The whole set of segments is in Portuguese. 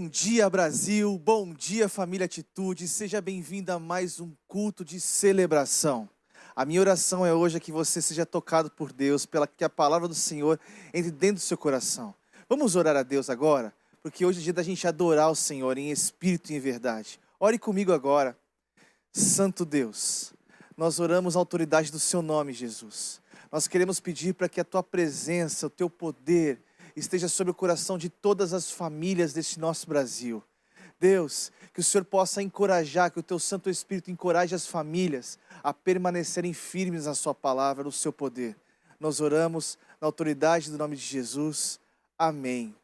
Bom dia, Brasil. Bom dia, família Atitude. Seja bem-vindo a mais um culto de celebração. A minha oração é hoje que você seja tocado por Deus, pela que a palavra do Senhor entre dentro do seu coração. Vamos orar a Deus agora, porque hoje é dia da gente adorar o Senhor em espírito e em verdade. Ore comigo agora. Santo Deus, nós oramos a autoridade do seu nome, Jesus. Nós queremos pedir para que a tua presença, o teu poder, esteja sobre o coração de todas as famílias deste nosso Brasil. Deus, que o Senhor possa encorajar, que o teu Santo Espírito encoraje as famílias a permanecerem firmes na Sua palavra, no seu poder. Nós oramos na autoridade do nome de Jesus. Amém.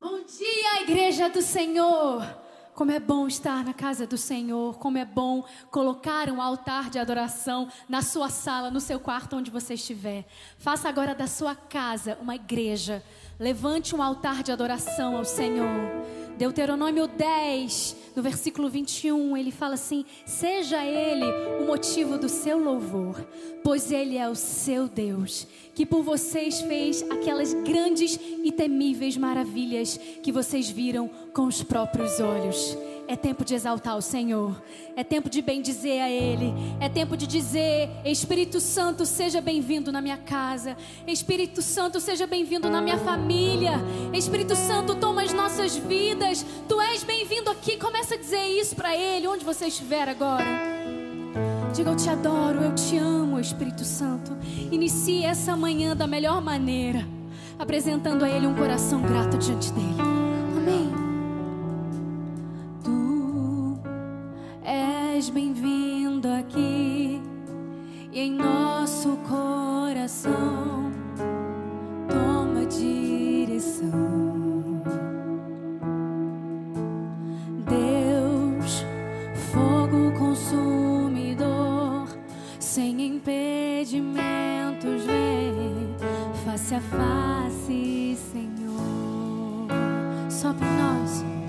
Bom dia, Igreja do Senhor! Como é bom estar na casa do Senhor, como é bom colocar um altar de adoração na sua sala, no seu quarto, onde você estiver. Faça agora da sua casa uma igreja. Levante um altar de adoração ao Senhor. Deuteronômio 10, no versículo 21, ele fala assim: Seja Ele o motivo do seu louvor, pois Ele é o seu Deus, que por vocês fez aquelas grandes e temíveis maravilhas que vocês viram com os próprios olhos. É tempo de exaltar o Senhor. É tempo de bendizer a Ele. É tempo de dizer: Espírito Santo, seja bem-vindo na minha casa. Espírito Santo, seja bem-vindo na minha família. Espírito Santo, toma as nossas vidas. Tu és bem-vindo aqui. Começa a dizer isso para Ele, onde você estiver agora. Diga: Eu te adoro, eu te amo, Espírito Santo. Inicie essa manhã da melhor maneira, apresentando a Ele um coração grato diante dele. És bem-vindo aqui e em nosso coração toma direção. Deus, fogo consumidor, sem impedimentos, vem face a face, Senhor. Só para nós.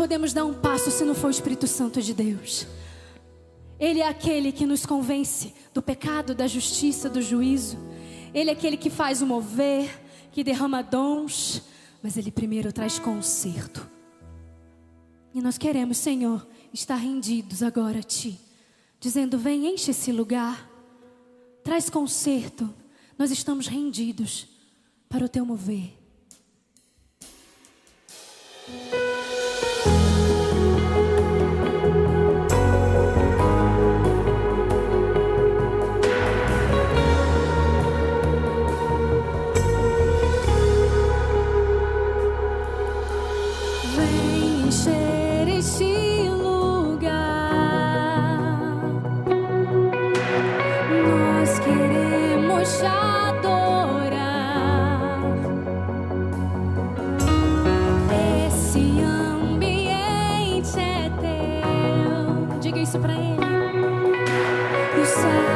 Podemos dar um passo se não for o Espírito Santo de Deus. Ele é aquele que nos convence do pecado, da justiça, do juízo. Ele é aquele que faz o mover, que derrama dons, mas ele primeiro traz conserto. E nós queremos, Senhor, estar rendidos agora a Ti, dizendo: Vem, enche esse lugar, traz conserto. Nós estamos rendidos para o Teu mover. Isso pra ele. E o sacrifício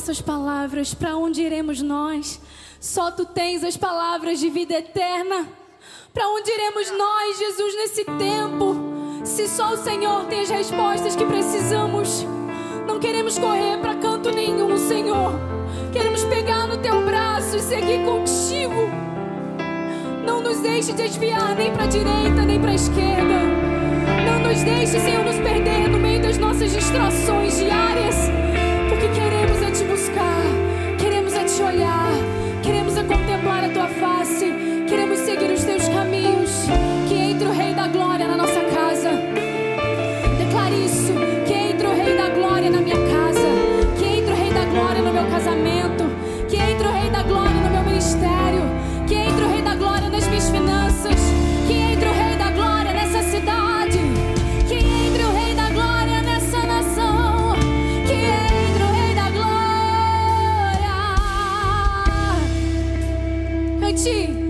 nossas palavras. Para onde iremos nós? Só tu tens as palavras de vida eterna. Para onde iremos nós, Jesus, nesse tempo? Se só o Senhor tem as respostas que precisamos. Não queremos correr para canto nenhum, Senhor. Queremos pegar no teu braço e seguir contigo. Não nos deixe desviar nem para a direita nem para a esquerda. Não nos deixe, Senhor, nos perder no meio das nossas distrações diárias. Porque queremos é te buscar, queremos é te olhar, queremos é contemplar a tua face, queremos seguir os teus caminhos. Glória.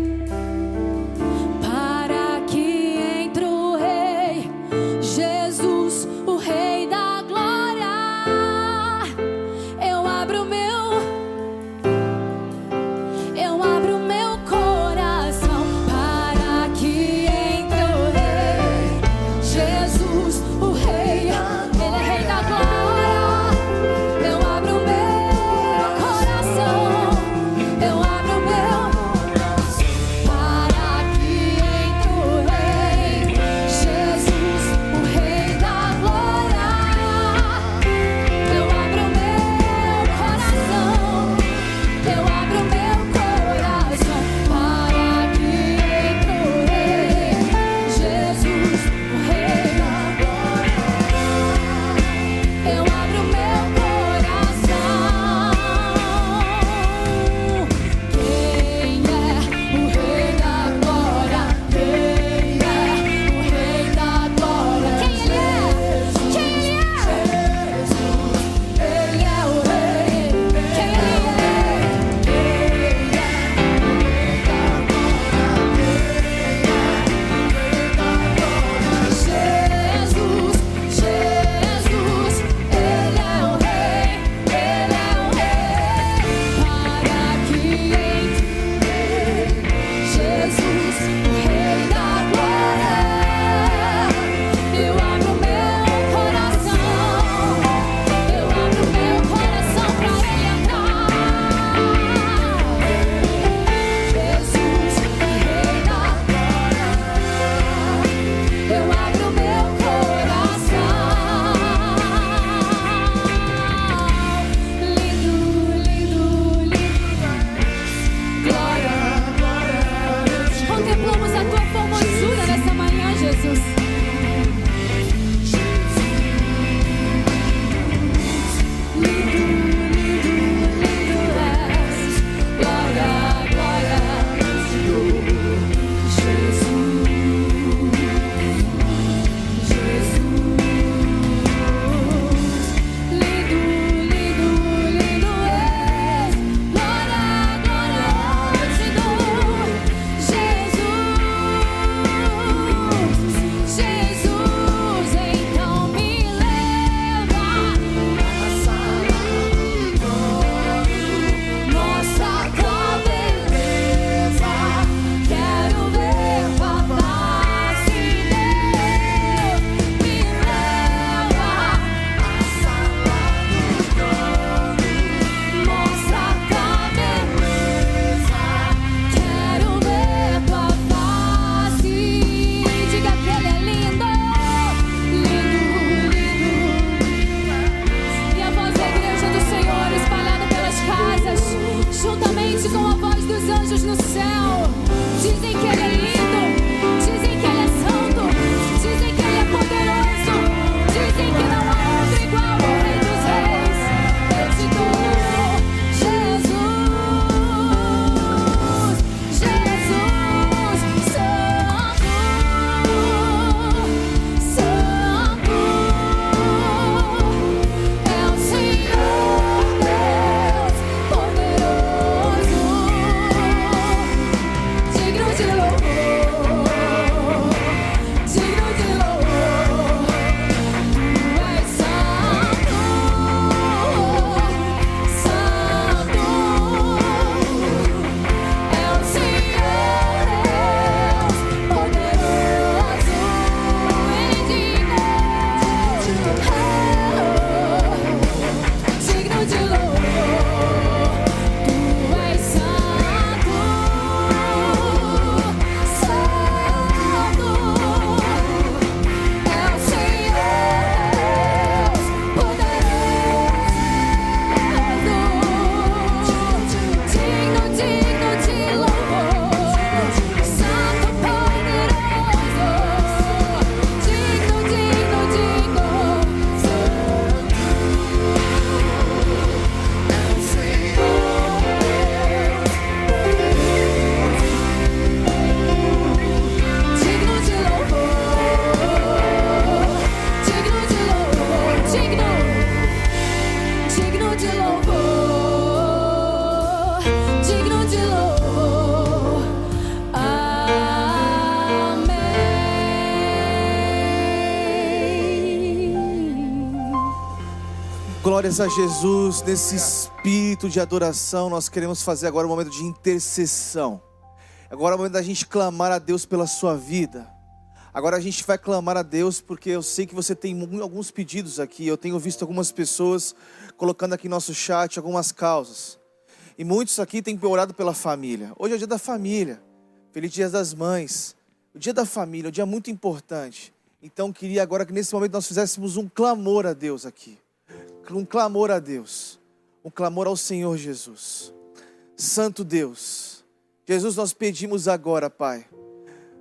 Glórias a Jesus, nesse espírito de adoração, nós queremos fazer agora um momento de intercessão. Agora é o momento da gente clamar a Deus pela sua vida. Agora a gente vai clamar a Deus porque eu sei que você tem alguns pedidos aqui. Eu tenho visto algumas pessoas colocando aqui no nosso chat algumas causas. E muitos aqui têm orado pela família. Hoje é o dia da família. Feliz Dia das Mães. O dia da família, um dia muito importante. Então queria agora que nesse momento nós fizéssemos um clamor a Deus aqui um clamor a Deus, um clamor ao Senhor Jesus. Santo Deus, Jesus, nós pedimos agora, Pai.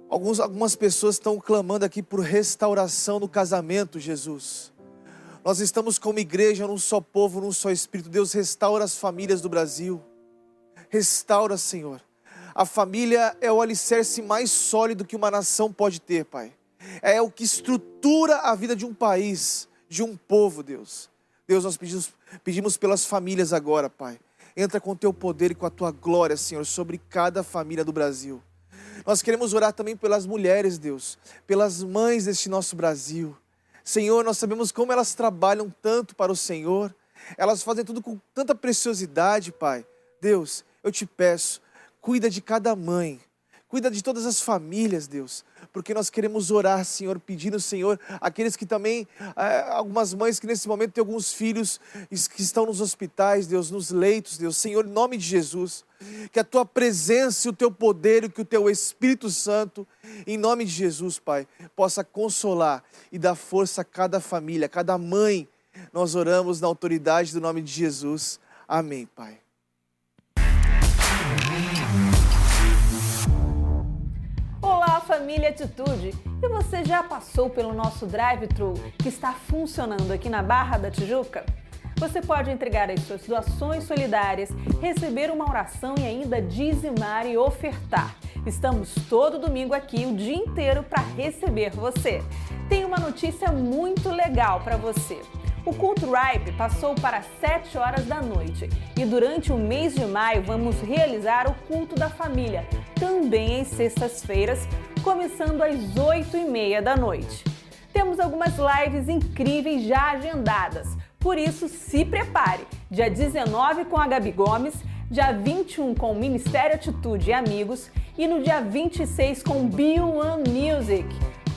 Alguns, algumas pessoas estão clamando aqui por restauração no casamento, Jesus. Nós estamos como igreja num só povo, num só espírito. Deus, restaura as famílias do Brasil. Restaura, Senhor. A família é o alicerce mais sólido que uma nação pode ter, Pai. É o que estrutura a vida de um país, de um povo, Deus. Deus, nós pedimos, pedimos pelas famílias agora, Pai. Entra com o teu poder e com a tua glória, Senhor, sobre cada família do Brasil. Nós queremos orar também pelas mulheres, Deus, pelas mães deste nosso Brasil. Senhor, nós sabemos como elas trabalham tanto para o Senhor, elas fazem tudo com tanta preciosidade, Pai. Deus, eu te peço, cuida de cada mãe, cuida de todas as famílias, Deus porque nós queremos orar, Senhor, pedindo, Senhor, aqueles que também, é, algumas mães que nesse momento têm alguns filhos que estão nos hospitais, Deus, nos leitos, Deus, Senhor, em nome de Jesus, que a tua presença e o teu poder que o teu Espírito Santo, em nome de Jesus, Pai, possa consolar e dar força a cada família, a cada mãe. Nós oramos na autoridade do nome de Jesus. Amém, Pai. Família Atitude. E você já passou pelo nosso drive-thru que está funcionando aqui na Barra da Tijuca? Você pode entregar as suas doações solidárias, receber uma oração e ainda dizimar e ofertar. Estamos todo domingo aqui o dia inteiro para receber você. Tem uma notícia muito legal para você. O culto Ripe passou para 7 horas da noite e durante o mês de maio vamos realizar o culto da família, também às sextas-feiras, começando às 8 e meia da noite. Temos algumas lives incríveis já agendadas, por isso se prepare. Dia 19 com a Gabi Gomes, dia 21 com o Ministério Atitude e Amigos e no dia 26 com B1 Music.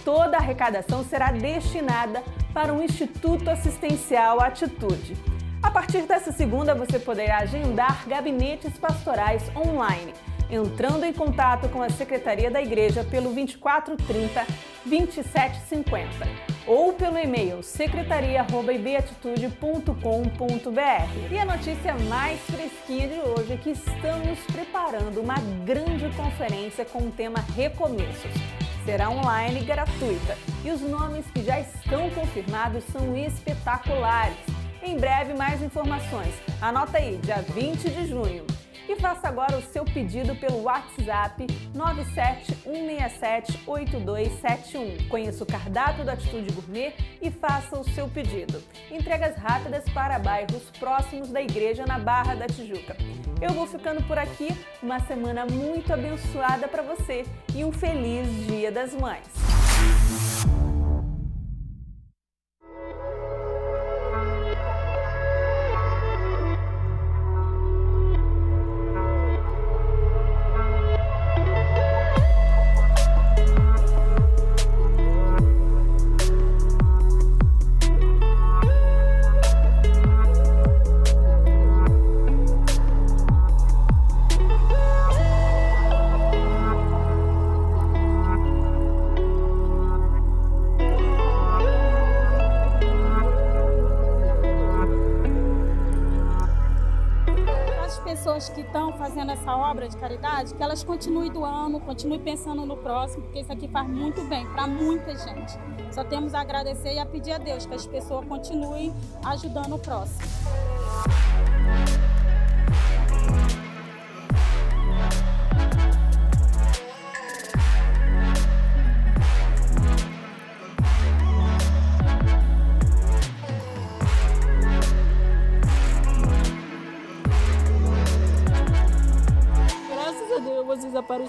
Toda a arrecadação será destinada para o Instituto Assistencial Atitude. A partir dessa segunda, você poderá agendar gabinetes pastorais online, entrando em contato com a Secretaria da Igreja pelo 2430 2750 ou pelo e-mail secretaria@ibatitude.com.br. E a notícia mais fresquinha de hoje é que estamos preparando uma grande conferência com o tema Recomeços será online e gratuita. E os nomes que já estão confirmados são espetaculares. Em breve, mais informações. Anota aí, dia 20 de junho. E faça agora o seu pedido pelo WhatsApp 971678271. Conheça o cardápio da Atitude Gourmet e faça o seu pedido. Entregas rápidas para bairros próximos da igreja na Barra da Tijuca. Eu vou ficando por aqui. Uma semana muito abençoada para você e um feliz Dia das Mães. Continuem doando, continuem pensando no próximo, porque isso aqui faz muito bem para muita gente. Só temos a agradecer e a pedir a Deus que as pessoas continuem ajudando o próximo.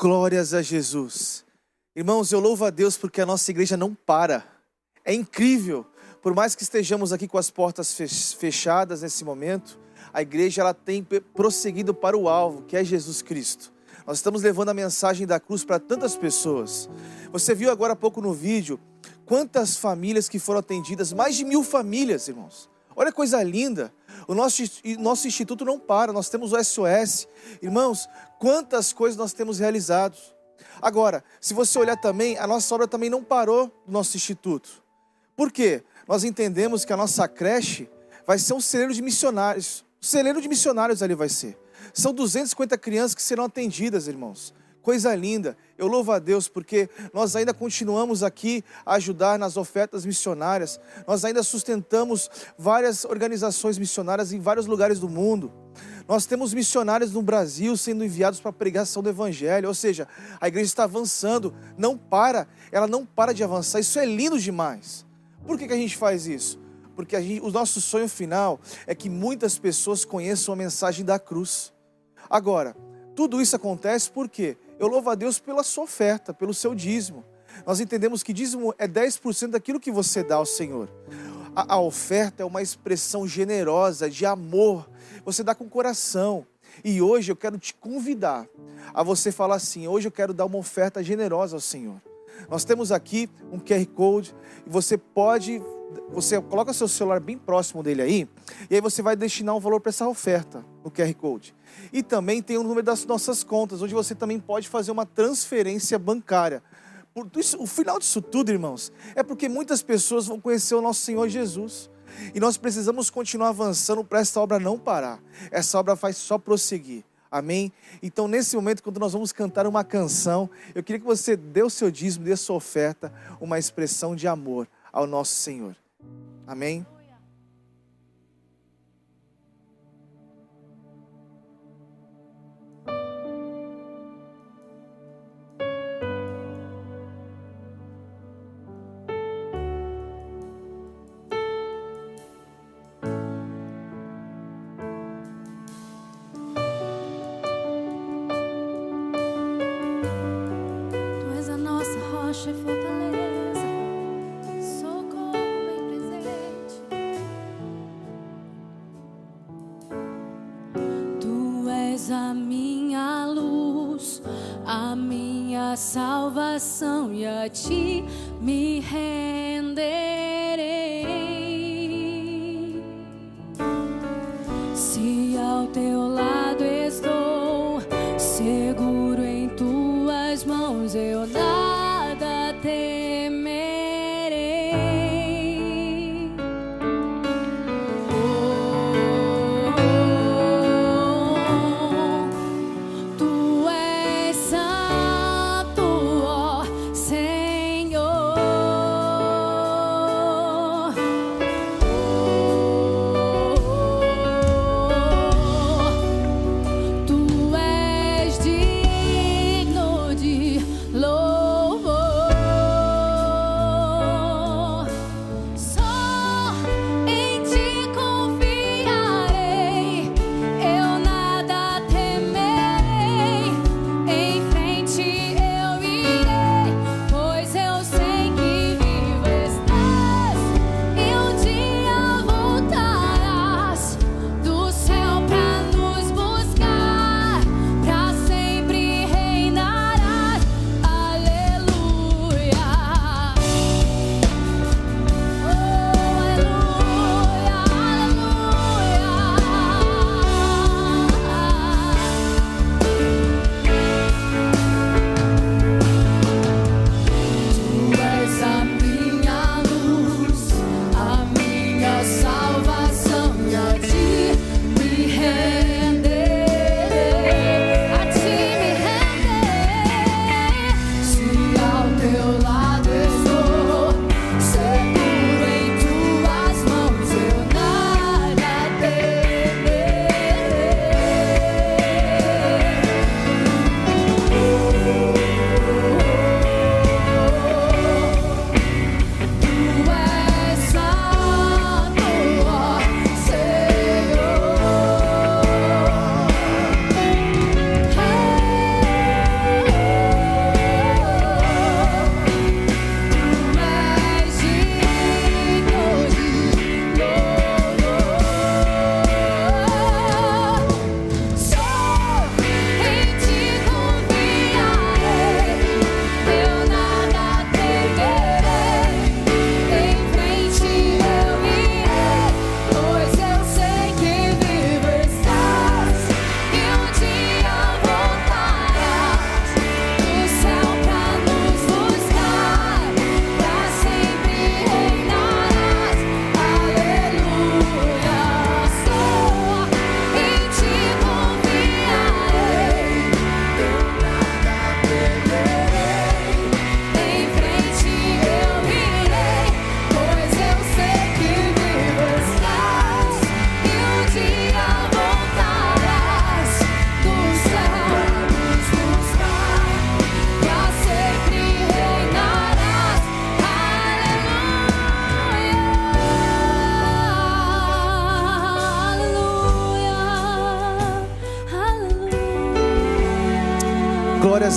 Glórias a Jesus. Irmãos, eu louvo a Deus porque a nossa igreja não para. É incrível. Por mais que estejamos aqui com as portas fechadas nesse momento, a igreja ela tem prosseguido para o alvo, que é Jesus Cristo. Nós estamos levando a mensagem da cruz para tantas pessoas. Você viu agora há pouco no vídeo quantas famílias que foram atendidas, mais de mil famílias, irmãos. Olha que coisa linda. O nosso, nosso instituto não para, nós temos o SOS. Irmãos, quantas coisas nós temos realizado. Agora, se você olhar também, a nossa obra também não parou no nosso instituto. Por quê? Nós entendemos que a nossa creche vai ser um celeiro de missionários. Um celeiro de missionários ali vai ser. São 250 crianças que serão atendidas, irmãos. Coisa linda. Eu louvo a Deus porque nós ainda continuamos aqui a ajudar nas ofertas missionárias. Nós ainda sustentamos várias organizações missionárias em vários lugares do mundo. Nós temos missionários no Brasil sendo enviados para a pregação do Evangelho, ou seja, a igreja está avançando, não para, ela não para de avançar. Isso é lindo demais. Por que, que a gente faz isso? Porque gente, o nosso sonho final é que muitas pessoas conheçam a mensagem da cruz. Agora, tudo isso acontece porque eu louvo a Deus pela sua oferta, pelo seu dízimo. Nós entendemos que dízimo é 10% daquilo que você dá ao Senhor. A, a oferta é uma expressão generosa de amor você dá com coração. E hoje eu quero te convidar a você falar assim: hoje eu quero dar uma oferta generosa ao Senhor. Nós temos aqui um QR Code e você pode, você coloca seu celular bem próximo dele aí, e aí você vai destinar um valor para essa oferta no QR Code. E também tem o número das nossas contas, onde você também pode fazer uma transferência bancária. Isso, o final disso tudo, irmãos, é porque muitas pessoas vão conhecer o nosso Senhor Jesus. E nós precisamos continuar avançando para essa obra não parar. Essa obra vai só prosseguir. Amém? Então, nesse momento, quando nós vamos cantar uma canção, eu queria que você dê o seu dízimo, dê a sua oferta, uma expressão de amor ao nosso Senhor. Amém? salvação e a ti me renderei.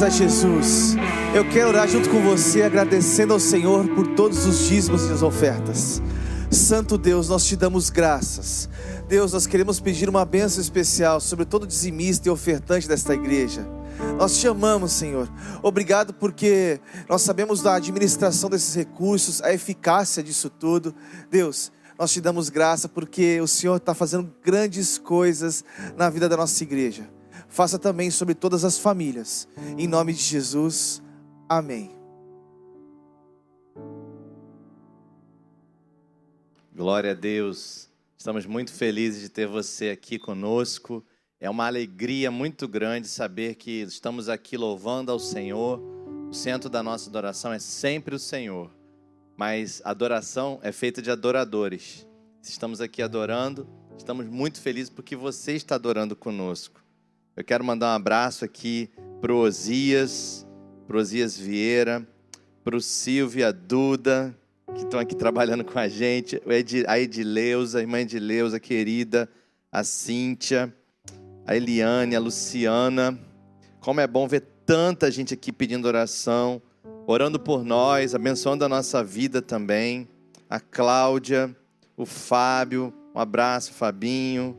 A Jesus. Eu quero orar junto com você, agradecendo ao Senhor por todos os dízimos e as ofertas. Santo Deus, nós te damos graças. Deus, nós queremos pedir uma bênção especial sobre todo dizimista e ofertante desta igreja. Nós te amamos, Senhor. Obrigado porque nós sabemos da administração desses recursos, a eficácia disso tudo. Deus, nós te damos graça porque o Senhor está fazendo grandes coisas na vida da nossa igreja. Faça também sobre todas as famílias. Em nome de Jesus. Amém. Glória a Deus. Estamos muito felizes de ter você aqui conosco. É uma alegria muito grande saber que estamos aqui louvando ao Senhor. O centro da nossa adoração é sempre o Senhor, mas a adoração é feita de adoradores. Estamos aqui adorando, estamos muito felizes porque você está adorando conosco. Eu quero mandar um abraço aqui para o Osias, para Osias Vieira, para o Silvia Duda, que estão aqui trabalhando com a gente, a Edileuza, a irmã Edileuza, querida, a Cíntia a Eliane, a Luciana. Como é bom ver tanta gente aqui pedindo oração, orando por nós, abençoando a nossa vida também. A Cláudia, o Fábio, um abraço, Fabinho,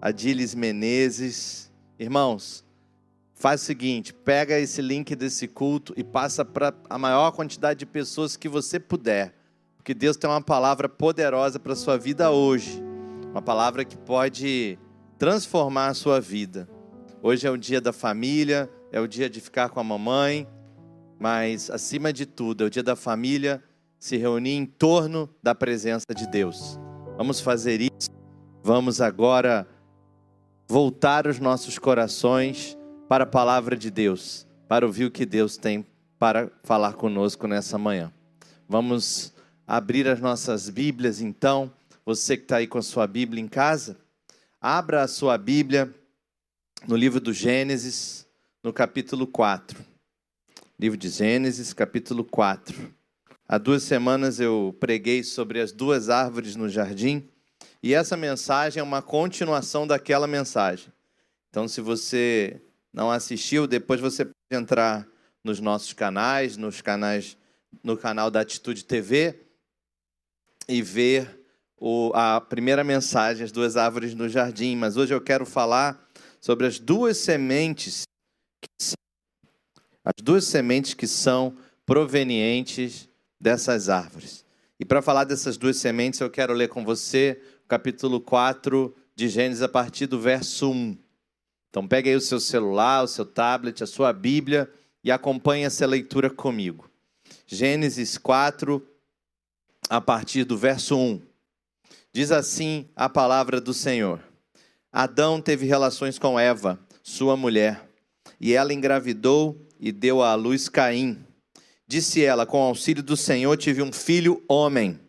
a Dilis Menezes. Irmãos, faz o seguinte: pega esse link desse culto e passa para a maior quantidade de pessoas que você puder. Porque Deus tem uma palavra poderosa para a sua vida hoje. Uma palavra que pode transformar a sua vida. Hoje é o dia da família, é o dia de ficar com a mamãe, mas acima de tudo, é o dia da família se reunir em torno da presença de Deus. Vamos fazer isso. Vamos agora voltar os nossos corações para a palavra de Deus, para ouvir o que Deus tem para falar conosco nessa manhã. Vamos abrir as nossas Bíblias então. Você que está aí com a sua Bíblia em casa, Abra a sua Bíblia no livro do Gênesis, no capítulo 4. Livro de Gênesis, capítulo 4. Há duas semanas eu preguei sobre as duas árvores no jardim, e essa mensagem é uma continuação daquela mensagem. Então, se você não assistiu, depois você pode entrar nos nossos canais, nos canais, no canal da Atitude TV e ver o, a primeira mensagem, as duas árvores no jardim, mas hoje eu quero falar sobre as duas sementes, as duas sementes que são provenientes dessas árvores. E para falar dessas duas sementes, eu quero ler com você capítulo 4 de Gênesis a partir do verso 1. Então pegue aí o seu celular, o seu tablet, a sua Bíblia e acompanhe essa leitura comigo. Gênesis 4, a partir do verso 1. Diz assim a palavra do Senhor: Adão teve relações com Eva, sua mulher, e ela engravidou e deu à luz Caim. Disse ela: Com auxílio do Senhor tive um filho homem.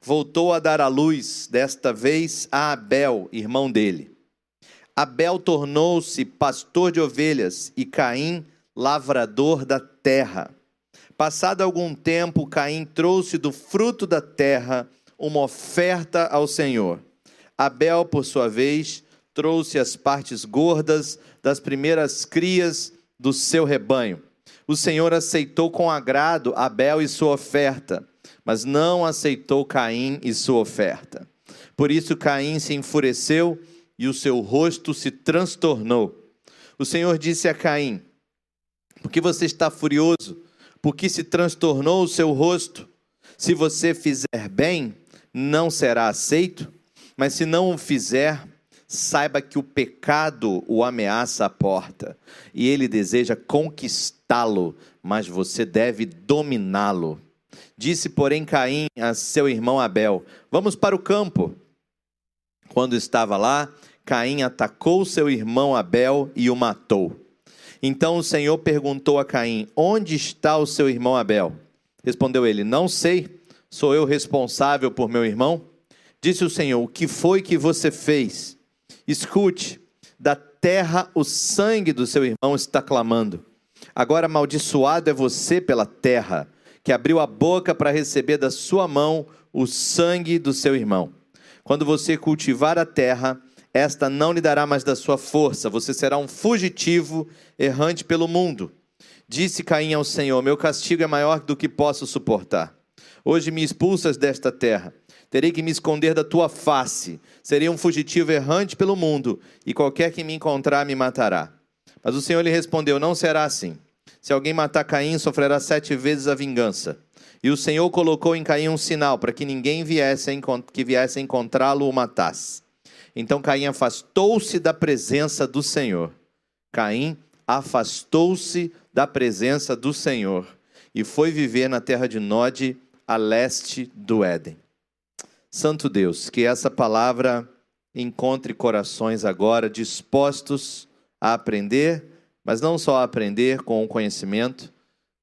Voltou a dar à luz, desta vez a Abel, irmão dele. Abel tornou-se pastor de ovelhas e Caim lavrador da terra. Passado algum tempo, Caim trouxe do fruto da terra uma oferta ao Senhor. Abel, por sua vez, trouxe as partes gordas das primeiras crias do seu rebanho. O Senhor aceitou com agrado Abel e sua oferta, mas não aceitou Caim e sua oferta. Por isso Caim se enfureceu e o seu rosto se transtornou. O Senhor disse a Caim: Por que você está furioso? Por que se transtornou o seu rosto? Se você fizer bem, não será aceito, mas se não o fizer, saiba que o pecado o ameaça à porta e ele deseja conquistá-lo, mas você deve dominá-lo. Disse, porém, Caim a seu irmão Abel: Vamos para o campo. Quando estava lá, Caim atacou seu irmão Abel e o matou. Então o Senhor perguntou a Caim: Onde está o seu irmão Abel? Respondeu ele: Não sei. Sou eu responsável por meu irmão? Disse o Senhor: O que foi que você fez? Escute, da terra o sangue do seu irmão está clamando. Agora amaldiçoado é você pela terra, que abriu a boca para receber da sua mão o sangue do seu irmão. Quando você cultivar a terra, esta não lhe dará mais da sua força, você será um fugitivo errante pelo mundo. Disse Caim ao Senhor: Meu castigo é maior do que posso suportar. Hoje me expulsas desta terra. Terei que me esconder da tua face. Serei um fugitivo errante pelo mundo, e qualquer que me encontrar me matará. Mas o Senhor lhe respondeu: Não será assim. Se alguém matar Caim, sofrerá sete vezes a vingança. E o Senhor colocou em Caim um sinal para que ninguém viesse que viesse encontrá-lo o matasse. Então Caim afastou-se da presença do Senhor. Caim afastou-se da presença do Senhor e foi viver na terra de Nod, a leste do Éden. Santo Deus, que essa palavra encontre corações agora dispostos a aprender, mas não só a aprender com o conhecimento,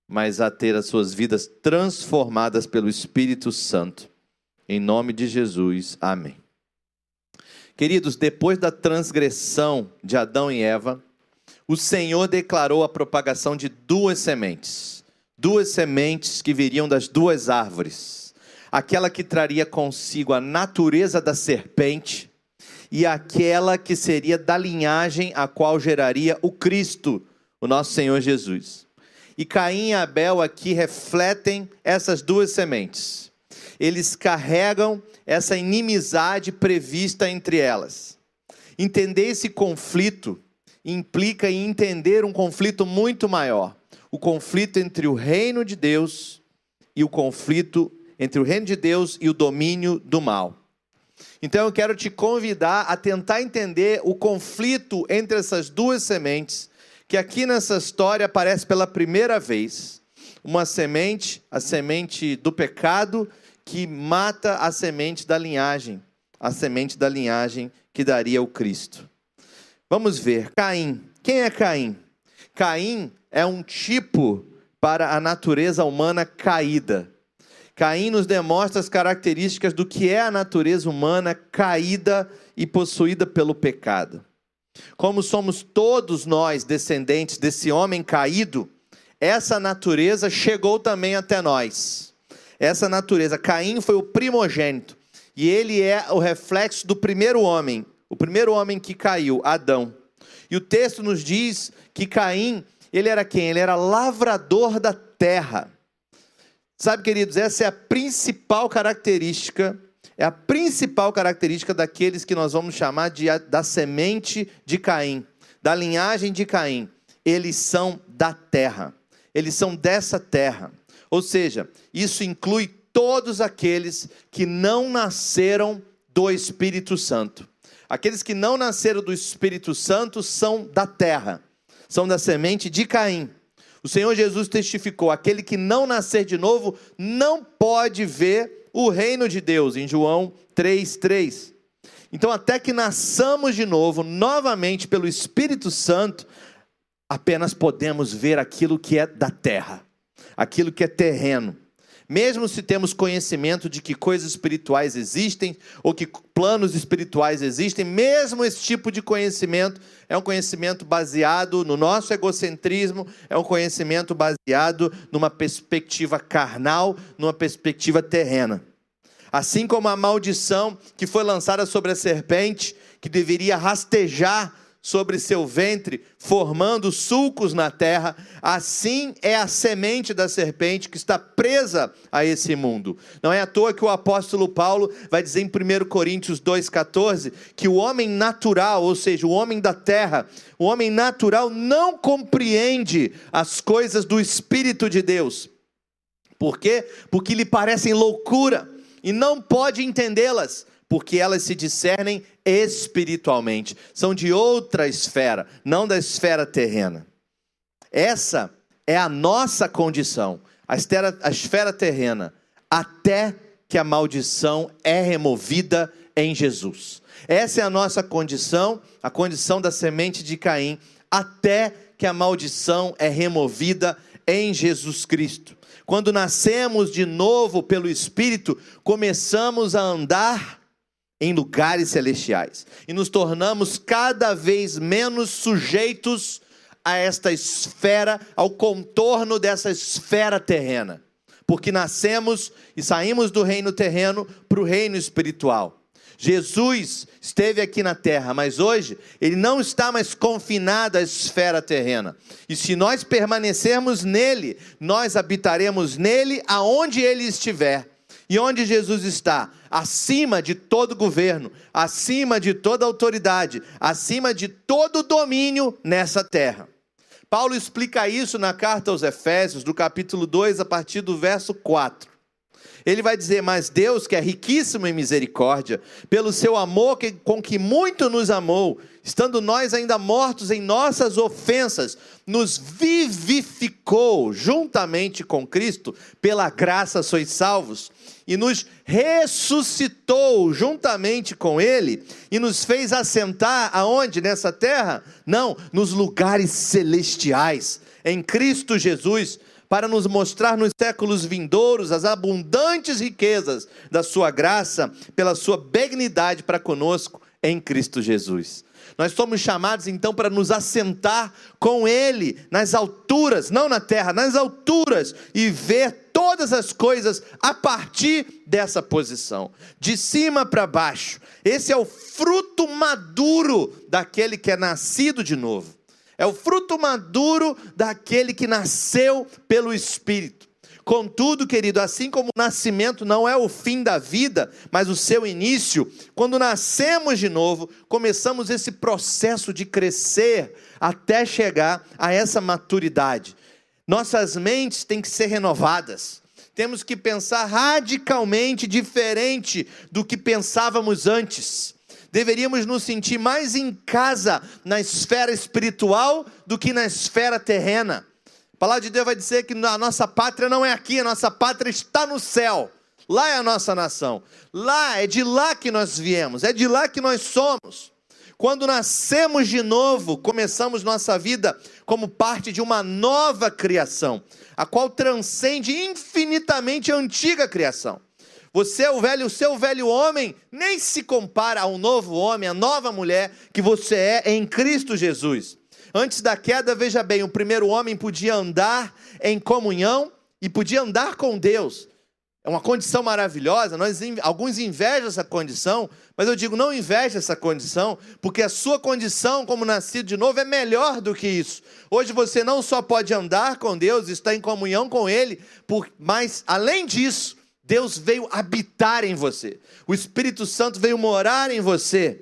mas a ter as suas vidas transformadas pelo Espírito Santo. Em nome de Jesus, amém. Queridos, depois da transgressão de Adão e Eva, o Senhor declarou a propagação de duas sementes. Duas sementes que viriam das duas árvores. Aquela que traria consigo a natureza da serpente e aquela que seria da linhagem a qual geraria o Cristo, o nosso Senhor Jesus. E Caim e Abel aqui refletem essas duas sementes. Eles carregam essa inimizade prevista entre elas. Entender esse conflito implica em entender um conflito muito maior: o conflito entre o reino de Deus e o conflito entre o reino de Deus e o domínio do mal. Então eu quero te convidar a tentar entender o conflito entre essas duas sementes, que aqui nessa história aparece pela primeira vez. Uma semente, a semente do pecado, que mata a semente da linhagem, a semente da linhagem que daria o Cristo. Vamos ver, Caim. Quem é Caim? Caim é um tipo para a natureza humana caída. Caim nos demonstra as características do que é a natureza humana caída e possuída pelo pecado. Como somos todos nós descendentes desse homem caído, essa natureza chegou também até nós. Essa natureza, Caim foi o primogênito, e ele é o reflexo do primeiro homem, o primeiro homem que caiu, Adão. E o texto nos diz que Caim, ele era quem? Ele era lavrador da terra. Sabe, queridos, essa é a principal característica, é a principal característica daqueles que nós vamos chamar de da semente de Caim, da linhagem de Caim. Eles são da terra. Eles são dessa terra. Ou seja, isso inclui todos aqueles que não nasceram do Espírito Santo. Aqueles que não nasceram do Espírito Santo são da terra, são da semente de Caim. O Senhor Jesus testificou: aquele que não nascer de novo não pode ver o reino de Deus, em João 3,3. Então, até que nasçamos de novo, novamente pelo Espírito Santo, apenas podemos ver aquilo que é da terra, aquilo que é terreno. Mesmo se temos conhecimento de que coisas espirituais existem ou que planos espirituais existem, mesmo esse tipo de conhecimento é um conhecimento baseado no nosso egocentrismo, é um conhecimento baseado numa perspectiva carnal, numa perspectiva terrena. Assim como a maldição que foi lançada sobre a serpente, que deveria rastejar sobre seu ventre, formando sulcos na terra, assim é a semente da serpente que está presa a esse mundo. Não é à toa que o apóstolo Paulo vai dizer em 1 Coríntios 2,14 que o homem natural, ou seja, o homem da terra, o homem natural não compreende as coisas do Espírito de Deus. Por quê? Porque lhe parecem loucura e não pode entendê-las porque elas se discernem espiritualmente, são de outra esfera, não da esfera terrena. Essa é a nossa condição, a esfera, a esfera terrena, até que a maldição é removida em Jesus. Essa é a nossa condição, a condição da semente de Caim, até que a maldição é removida em Jesus Cristo. Quando nascemos de novo pelo Espírito, começamos a andar em lugares celestiais e nos tornamos cada vez menos sujeitos a esta esfera, ao contorno dessa esfera terrena, porque nascemos e saímos do reino terreno para o reino espiritual. Jesus esteve aqui na terra, mas hoje ele não está mais confinado à esfera terrena. E se nós permanecermos nele, nós habitaremos nele aonde ele estiver. E onde Jesus está? Acima de todo governo, acima de toda autoridade, acima de todo domínio nessa terra. Paulo explica isso na carta aos Efésios, do capítulo 2, a partir do verso 4. Ele vai dizer: Mas Deus, que é riquíssimo em misericórdia, pelo seu amor que, com que muito nos amou, estando nós ainda mortos em nossas ofensas, nos vivificou juntamente com Cristo, pela graça sois salvos, e nos ressuscitou juntamente com Ele, e nos fez assentar aonde? Nessa terra? Não, nos lugares celestiais, em Cristo Jesus para nos mostrar nos séculos vindouros as abundantes riquezas da sua graça, pela sua benignidade para conosco em Cristo Jesus. Nós somos chamados então para nos assentar com Ele nas alturas, não na terra, nas alturas, e ver todas as coisas a partir dessa posição, de cima para baixo. Esse é o fruto maduro daquele que é nascido de novo. É o fruto maduro daquele que nasceu pelo Espírito. Contudo, querido, assim como o nascimento não é o fim da vida, mas o seu início, quando nascemos de novo, começamos esse processo de crescer até chegar a essa maturidade. Nossas mentes têm que ser renovadas. Temos que pensar radicalmente diferente do que pensávamos antes deveríamos nos sentir mais em casa na esfera espiritual do que na esfera terrena. A palavra de Deus vai dizer que a nossa pátria não é aqui, a nossa pátria está no céu. Lá é a nossa nação. Lá é de lá que nós viemos, é de lá que nós somos. Quando nascemos de novo, começamos nossa vida como parte de uma nova criação, a qual transcende infinitamente a antiga criação. Você é o velho, o seu velho homem nem se compara ao novo homem, à nova mulher que você é em Cristo Jesus. Antes da queda, veja bem, o primeiro homem podia andar em comunhão e podia andar com Deus. É uma condição maravilhosa, nós, alguns invejam essa condição, mas eu digo, não inveja essa condição, porque a sua condição como nascido de novo é melhor do que isso. Hoje você não só pode andar com Deus, estar em comunhão com Ele, mas além disso, Deus veio habitar em você, o Espírito Santo veio morar em você.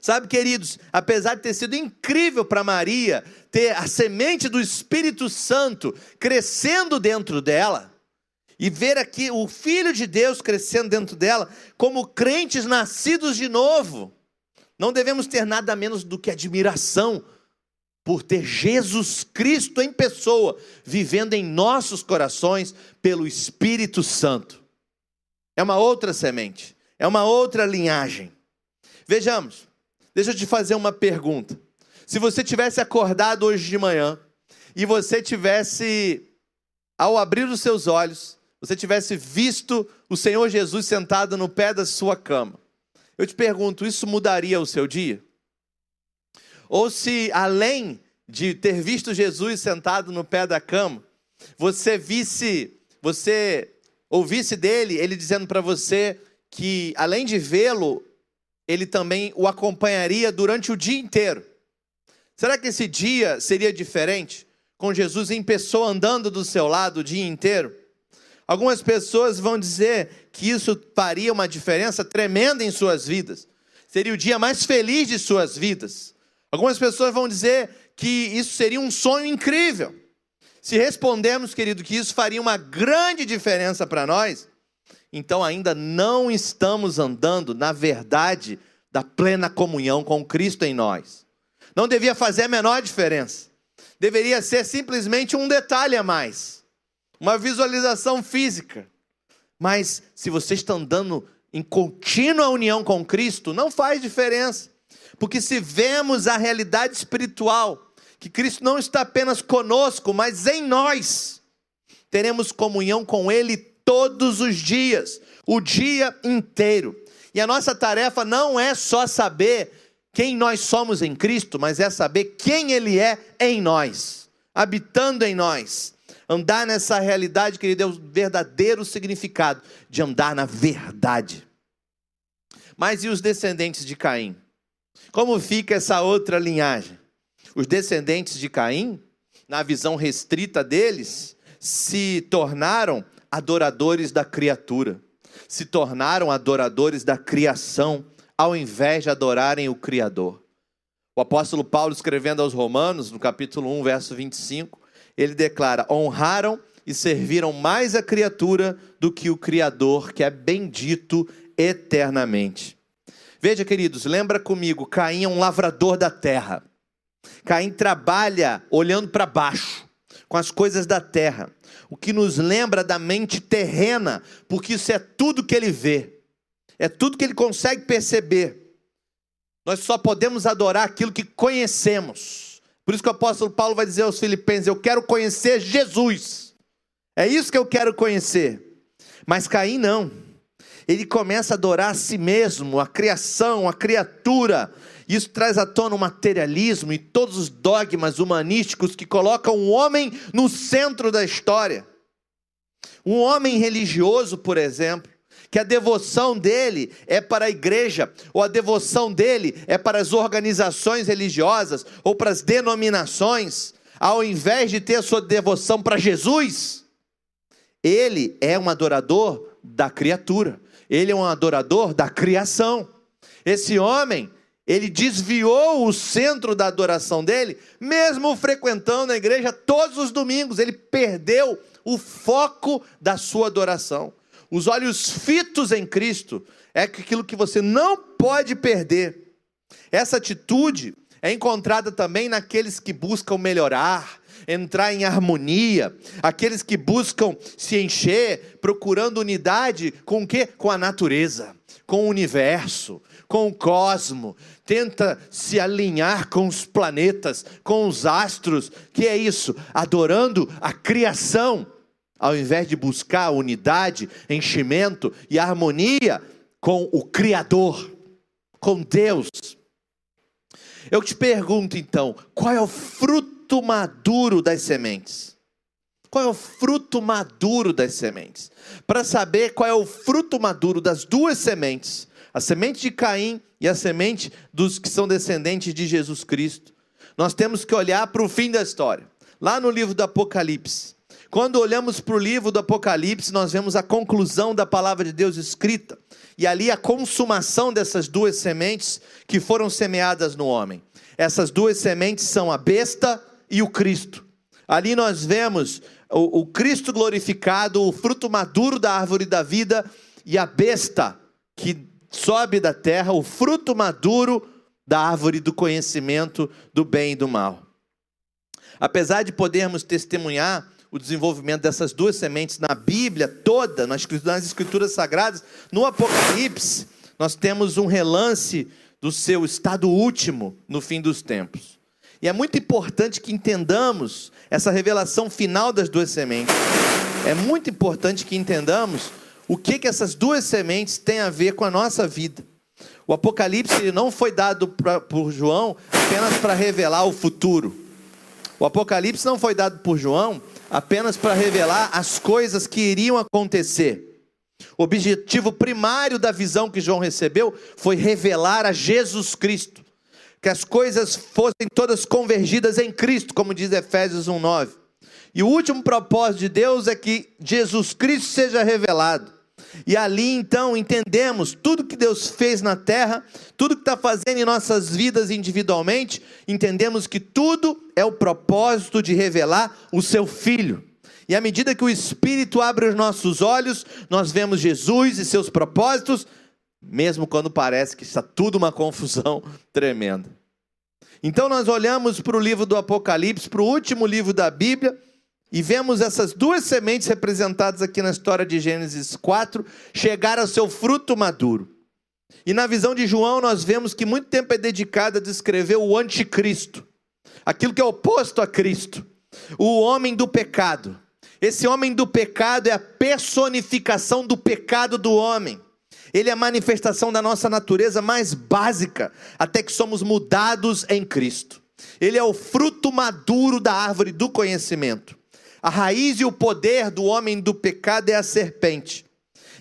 Sabe, queridos, apesar de ter sido incrível para Maria ter a semente do Espírito Santo crescendo dentro dela, e ver aqui o Filho de Deus crescendo dentro dela, como crentes nascidos de novo, não devemos ter nada menos do que admiração por ter Jesus Cristo em pessoa vivendo em nossos corações pelo Espírito Santo. É uma outra semente, é uma outra linhagem. Vejamos, deixa eu te fazer uma pergunta. Se você tivesse acordado hoje de manhã e você tivesse, ao abrir os seus olhos, você tivesse visto o Senhor Jesus sentado no pé da sua cama, eu te pergunto, isso mudaria o seu dia? Ou se além de ter visto Jesus sentado no pé da cama, você visse, você ouvisse dele, ele dizendo para você que além de vê-lo, ele também o acompanharia durante o dia inteiro. Será que esse dia seria diferente? Com Jesus em pessoa andando do seu lado o dia inteiro? Algumas pessoas vão dizer que isso faria uma diferença tremenda em suas vidas. Seria o dia mais feliz de suas vidas. Algumas pessoas vão dizer que isso seria um sonho incrível. Se respondermos, querido, que isso faria uma grande diferença para nós, então ainda não estamos andando na verdade da plena comunhão com Cristo em nós. Não devia fazer a menor diferença. Deveria ser simplesmente um detalhe a mais, uma visualização física. Mas se você está andando em contínua união com Cristo, não faz diferença. Porque se vemos a realidade espiritual, que Cristo não está apenas conosco, mas em nós, teremos comunhão com Ele todos os dias, o dia inteiro. E a nossa tarefa não é só saber quem nós somos em Cristo, mas é saber quem Ele é em nós, habitando em nós. Andar nessa realidade que Ele deu o verdadeiro significado de andar na verdade. Mas e os descendentes de Caim? Como fica essa outra linhagem? Os descendentes de Caim, na visão restrita deles, se tornaram adoradores da criatura, se tornaram adoradores da criação, ao invés de adorarem o Criador. O apóstolo Paulo, escrevendo aos Romanos, no capítulo 1, verso 25, ele declara: honraram e serviram mais a criatura do que o Criador, que é bendito eternamente. Veja, queridos, lembra comigo: Caim é um lavrador da terra. Caim trabalha olhando para baixo, com as coisas da terra, o que nos lembra da mente terrena, porque isso é tudo que ele vê, é tudo que ele consegue perceber. Nós só podemos adorar aquilo que conhecemos. Por isso que o apóstolo Paulo vai dizer aos Filipenses: Eu quero conhecer Jesus. É isso que eu quero conhecer. Mas Caim não. Ele começa a adorar a si mesmo, a criação, a criatura. Isso traz à tona o materialismo e todos os dogmas humanísticos que colocam o homem no centro da história. Um homem religioso, por exemplo, que a devoção dele é para a igreja, ou a devoção dele é para as organizações religiosas, ou para as denominações, ao invés de ter a sua devoção para Jesus, ele é um adorador da criatura, ele é um adorador da criação. Esse homem, ele desviou o centro da adoração dele, mesmo frequentando a igreja todos os domingos, ele perdeu o foco da sua adoração os olhos fitos em Cristo, é aquilo que você não pode perder. Essa atitude é encontrada também naqueles que buscam melhorar, entrar em harmonia, aqueles que buscam se encher, procurando unidade com o quê? Com a natureza, com o universo, com o cosmo, tenta se alinhar com os planetas, com os astros, que é isso? Adorando a criação ao invés de buscar unidade, enchimento e harmonia com o Criador, com Deus. Eu te pergunto então, qual é o fruto maduro das sementes? Qual é o fruto maduro das sementes? Para saber qual é o fruto maduro das duas sementes, a semente de Caim e a semente dos que são descendentes de Jesus Cristo, nós temos que olhar para o fim da história. Lá no livro do Apocalipse, quando olhamos para o livro do Apocalipse, nós vemos a conclusão da palavra de Deus escrita, e ali a consumação dessas duas sementes que foram semeadas no homem. Essas duas sementes são a besta e o Cristo. Ali nós vemos o, o Cristo glorificado, o fruto maduro da árvore da vida, e a besta que sobe da terra, o fruto maduro da árvore do conhecimento do bem e do mal. Apesar de podermos testemunhar o desenvolvimento dessas duas sementes na Bíblia toda, nas Escrituras Sagradas, no Apocalipse, nós temos um relance do seu estado último no fim dos tempos. E é muito importante que entendamos essa revelação final das duas sementes. É muito importante que entendamos o que, que essas duas sementes têm a ver com a nossa vida. O Apocalipse não foi dado pra, por João apenas para revelar o futuro. O Apocalipse não foi dado por João apenas para revelar as coisas que iriam acontecer. O objetivo primário da visão que João recebeu foi revelar a Jesus Cristo, que as coisas fossem todas convergidas em Cristo, como diz Efésios 1:9. E o último propósito de Deus é que Jesus Cristo seja revelado. E ali então entendemos tudo que Deus fez na terra, tudo que está fazendo em nossas vidas individualmente, entendemos que tudo é o propósito de revelar o seu Filho. E à medida que o Espírito abre os nossos olhos, nós vemos Jesus e seus propósitos, mesmo quando parece que está tudo uma confusão tremenda. Então nós olhamos para o livro do Apocalipse, para o último livro da Bíblia, e vemos essas duas sementes representadas aqui na história de Gênesis 4 chegar ao seu fruto maduro. E na visão de João, nós vemos que muito tempo é dedicado a descrever o anticristo, aquilo que é oposto a Cristo, o homem do pecado. Esse homem do pecado é a personificação do pecado do homem. Ele é a manifestação da nossa natureza mais básica, até que somos mudados em Cristo. Ele é o fruto maduro da árvore do conhecimento. A raiz e o poder do homem do pecado é a serpente.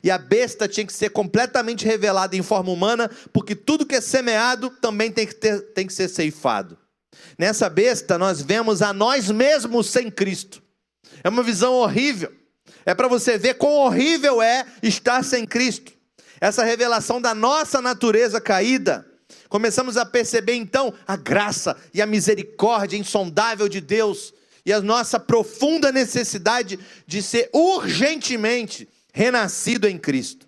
E a besta tinha que ser completamente revelada em forma humana, porque tudo que é semeado também tem que, ter, tem que ser ceifado. Nessa besta, nós vemos a nós mesmos sem Cristo. É uma visão horrível. É para você ver quão horrível é estar sem Cristo. Essa revelação da nossa natureza caída. Começamos a perceber então a graça e a misericórdia insondável de Deus e a nossa profunda necessidade de ser urgentemente renascido em Cristo.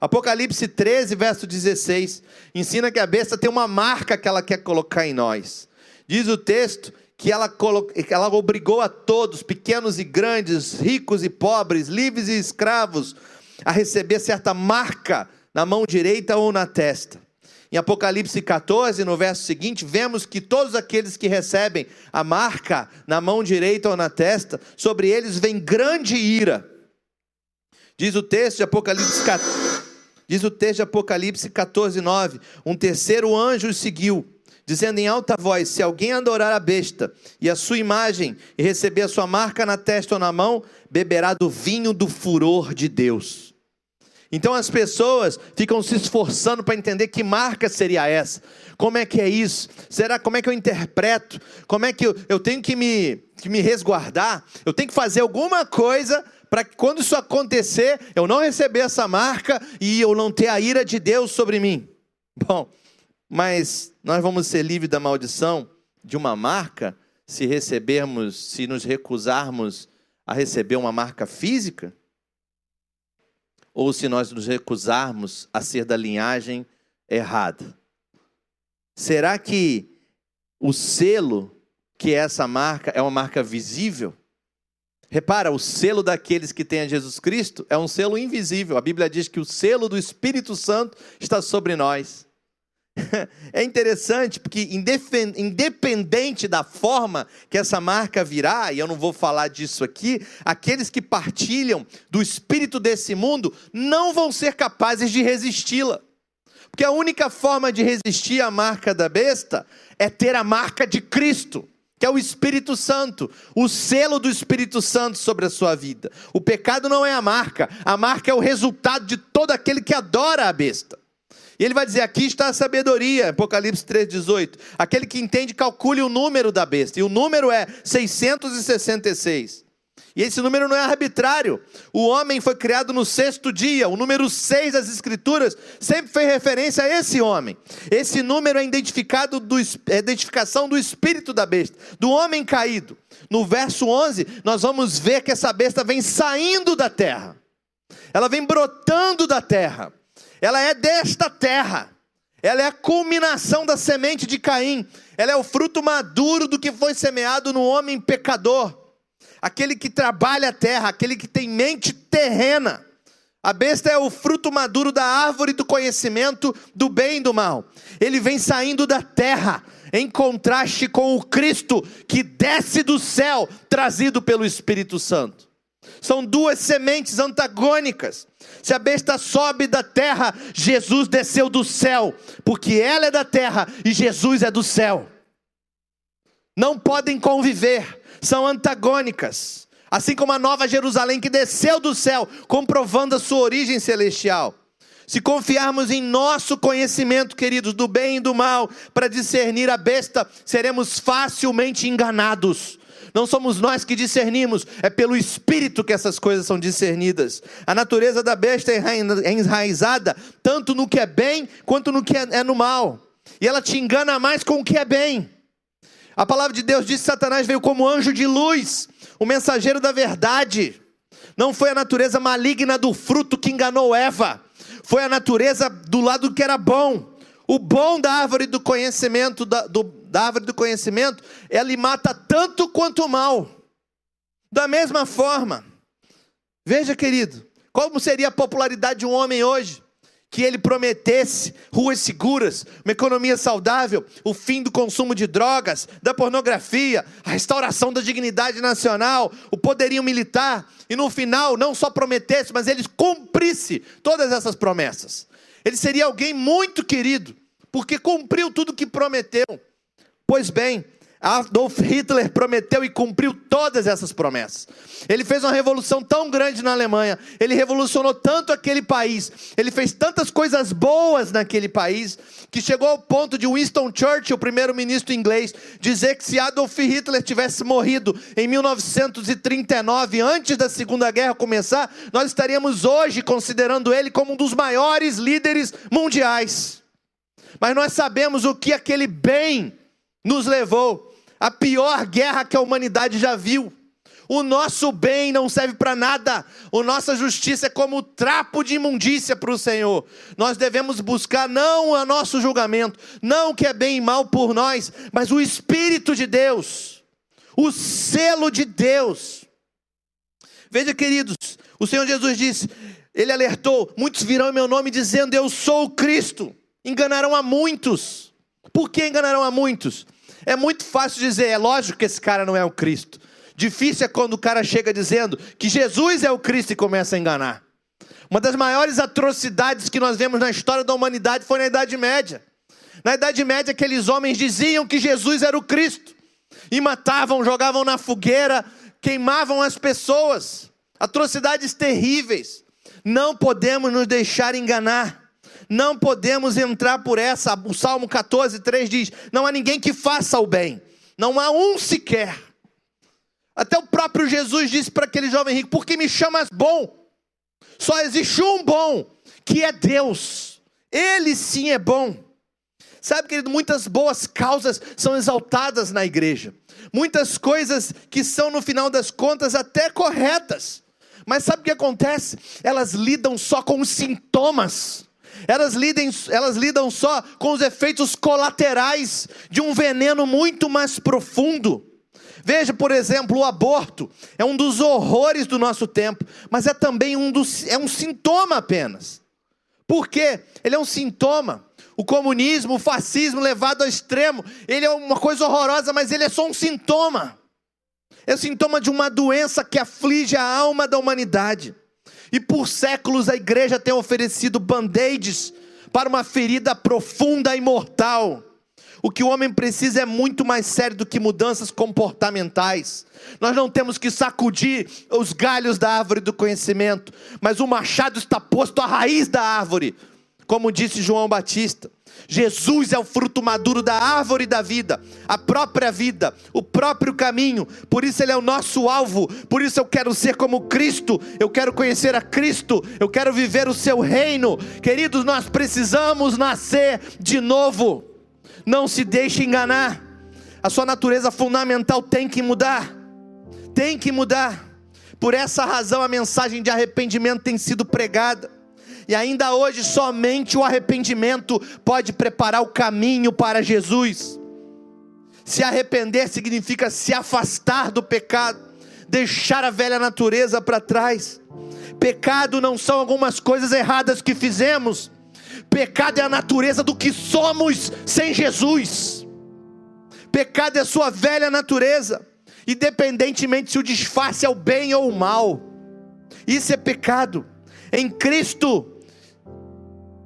Apocalipse 13, verso 16, ensina que a besta tem uma marca que ela quer colocar em nós. Diz o texto que ela, que ela obrigou a todos, pequenos e grandes, ricos e pobres, livres e escravos, a receber certa marca na mão direita ou na testa. Em Apocalipse 14, no verso seguinte, vemos que todos aqueles que recebem a marca na mão direita ou na testa, sobre eles vem grande ira. Diz o texto de Apocalipse 14, diz o texto de Apocalipse 14, 9: Um terceiro anjo seguiu, dizendo em alta voz: Se alguém adorar a besta e a sua imagem e receber a sua marca na testa ou na mão, beberá do vinho do furor de Deus. Então as pessoas ficam se esforçando para entender que marca seria essa. Como é que é isso? Será como é que eu interpreto? Como é que eu, eu tenho que me, que me resguardar? Eu tenho que fazer alguma coisa para que quando isso acontecer, eu não receber essa marca e eu não ter a ira de Deus sobre mim. Bom, mas nós vamos ser livres da maldição de uma marca se recebermos, se nos recusarmos a receber uma marca física? ou se nós nos recusarmos a ser da linhagem errada? Será que o selo que é essa marca é uma marca visível? Repara, o selo daqueles que têm a Jesus Cristo é um selo invisível. A Bíblia diz que o selo do Espírito Santo está sobre nós. É interessante porque, independente da forma que essa marca virá, e eu não vou falar disso aqui, aqueles que partilham do espírito desse mundo não vão ser capazes de resisti-la. Porque a única forma de resistir à marca da besta é ter a marca de Cristo, que é o Espírito Santo, o selo do Espírito Santo sobre a sua vida. O pecado não é a marca, a marca é o resultado de todo aquele que adora a besta. E ele vai dizer: aqui está a sabedoria, Apocalipse 3,18. Aquele que entende, calcule o número da besta. E o número é 666. E esse número não é arbitrário. O homem foi criado no sexto dia. O número 6 das Escrituras sempre fez referência a esse homem. Esse número é identificado do, é identificação do espírito da besta, do homem caído. No verso 11, nós vamos ver que essa besta vem saindo da terra. Ela vem brotando da terra ela é desta terra. Ela é a culminação da semente de Caim. Ela é o fruto maduro do que foi semeado no homem pecador. Aquele que trabalha a terra, aquele que tem mente terrena. A besta é o fruto maduro da árvore do conhecimento do bem e do mal. Ele vem saindo da terra, em contraste com o Cristo que desce do céu, trazido pelo Espírito Santo. São duas sementes antagônicas. Se a besta sobe da terra, Jesus desceu do céu, porque ela é da terra e Jesus é do céu. Não podem conviver, são antagônicas. Assim como a nova Jerusalém que desceu do céu, comprovando a sua origem celestial. Se confiarmos em nosso conhecimento, queridos, do bem e do mal, para discernir a besta, seremos facilmente enganados não somos nós que discernimos, é pelo Espírito que essas coisas são discernidas. A natureza da besta é enraizada tanto no que é bem quanto no que é no mal. E ela te engana mais com o que é bem. A palavra de Deus diz que Satanás veio como anjo de luz, o mensageiro da verdade. Não foi a natureza maligna do fruto que enganou Eva, foi a natureza do lado que era bom. O bom da árvore do conhecimento, da, do, da árvore do conhecimento, ela mata tanto quanto o mal. Da mesma forma, veja, querido, como seria a popularidade de um homem hoje? Que ele prometesse ruas seguras, uma economia saudável, o fim do consumo de drogas, da pornografia, a restauração da dignidade nacional, o poderio militar, e no final não só prometesse, mas ele cumprisse todas essas promessas. Ele seria alguém muito querido, porque cumpriu tudo o que prometeu. Pois bem, Adolf Hitler prometeu e cumpriu todas essas promessas. Ele fez uma revolução tão grande na Alemanha, ele revolucionou tanto aquele país, ele fez tantas coisas boas naquele país, que chegou ao ponto de Winston Churchill, o primeiro-ministro inglês, dizer que se Adolf Hitler tivesse morrido em 1939, antes da Segunda Guerra começar, nós estaríamos hoje considerando ele como um dos maiores líderes mundiais. Mas nós sabemos o que aquele bem nos levou a pior guerra que a humanidade já viu. O nosso bem não serve para nada, a nossa justiça é como trapo de imundícia para o Senhor. Nós devemos buscar não o nosso julgamento, não o que é bem e mal por nós, mas o Espírito de Deus, o selo de Deus. Veja, queridos, o Senhor Jesus disse, ele alertou: muitos virão em meu nome dizendo, Eu sou o Cristo. Enganarão a muitos. Por que enganarão a muitos? É muito fácil dizer, é lógico que esse cara não é o Cristo. Difícil é quando o cara chega dizendo que Jesus é o Cristo e começa a enganar. Uma das maiores atrocidades que nós vemos na história da humanidade foi na Idade Média. Na Idade Média, aqueles homens diziam que Jesus era o Cristo e matavam, jogavam na fogueira, queimavam as pessoas. Atrocidades terríveis. Não podemos nos deixar enganar. Não podemos entrar por essa. O Salmo 14, 3 diz: Não há ninguém que faça o bem, não há um sequer. Até o próprio Jesus disse para aquele jovem rico: Por que me chamas bom? Só existe um bom, que é Deus. Ele sim é bom. Sabe, querido, muitas boas causas são exaltadas na igreja. Muitas coisas que são, no final das contas, até corretas. Mas sabe o que acontece? Elas lidam só com os sintomas elas lidam, elas lidam só com os efeitos colaterais de um veneno muito mais profundo. Veja, por exemplo, o aborto é um dos horrores do nosso tempo, mas é também um dos, é um sintoma apenas. Por quê? Ele é um sintoma. O comunismo, o fascismo levado ao extremo, ele é uma coisa horrorosa, mas ele é só um sintoma. É o sintoma de uma doença que aflige a alma da humanidade. E por séculos a igreja tem oferecido band-aids para uma ferida profunda e mortal. O que o homem precisa é muito mais sério do que mudanças comportamentais. Nós não temos que sacudir os galhos da árvore do conhecimento, mas o machado está posto à raiz da árvore, como disse João Batista. Jesus é o fruto maduro da árvore da vida, a própria vida, o próprio caminho. Por isso ele é o nosso alvo. Por isso eu quero ser como Cristo. Eu quero conhecer a Cristo. Eu quero viver o seu reino. Queridos, nós precisamos nascer de novo. Não se deixe enganar. A sua natureza fundamental tem que mudar. Tem que mudar. Por essa razão a mensagem de arrependimento tem sido pregada. E ainda hoje, somente o arrependimento pode preparar o caminho para Jesus. Se arrepender significa se afastar do pecado, deixar a velha natureza para trás. Pecado não são algumas coisas erradas que fizemos, pecado é a natureza do que somos sem Jesus. Pecado é a sua velha natureza, independentemente se o disfarce é o bem ou o mal. Isso é pecado. Em Cristo,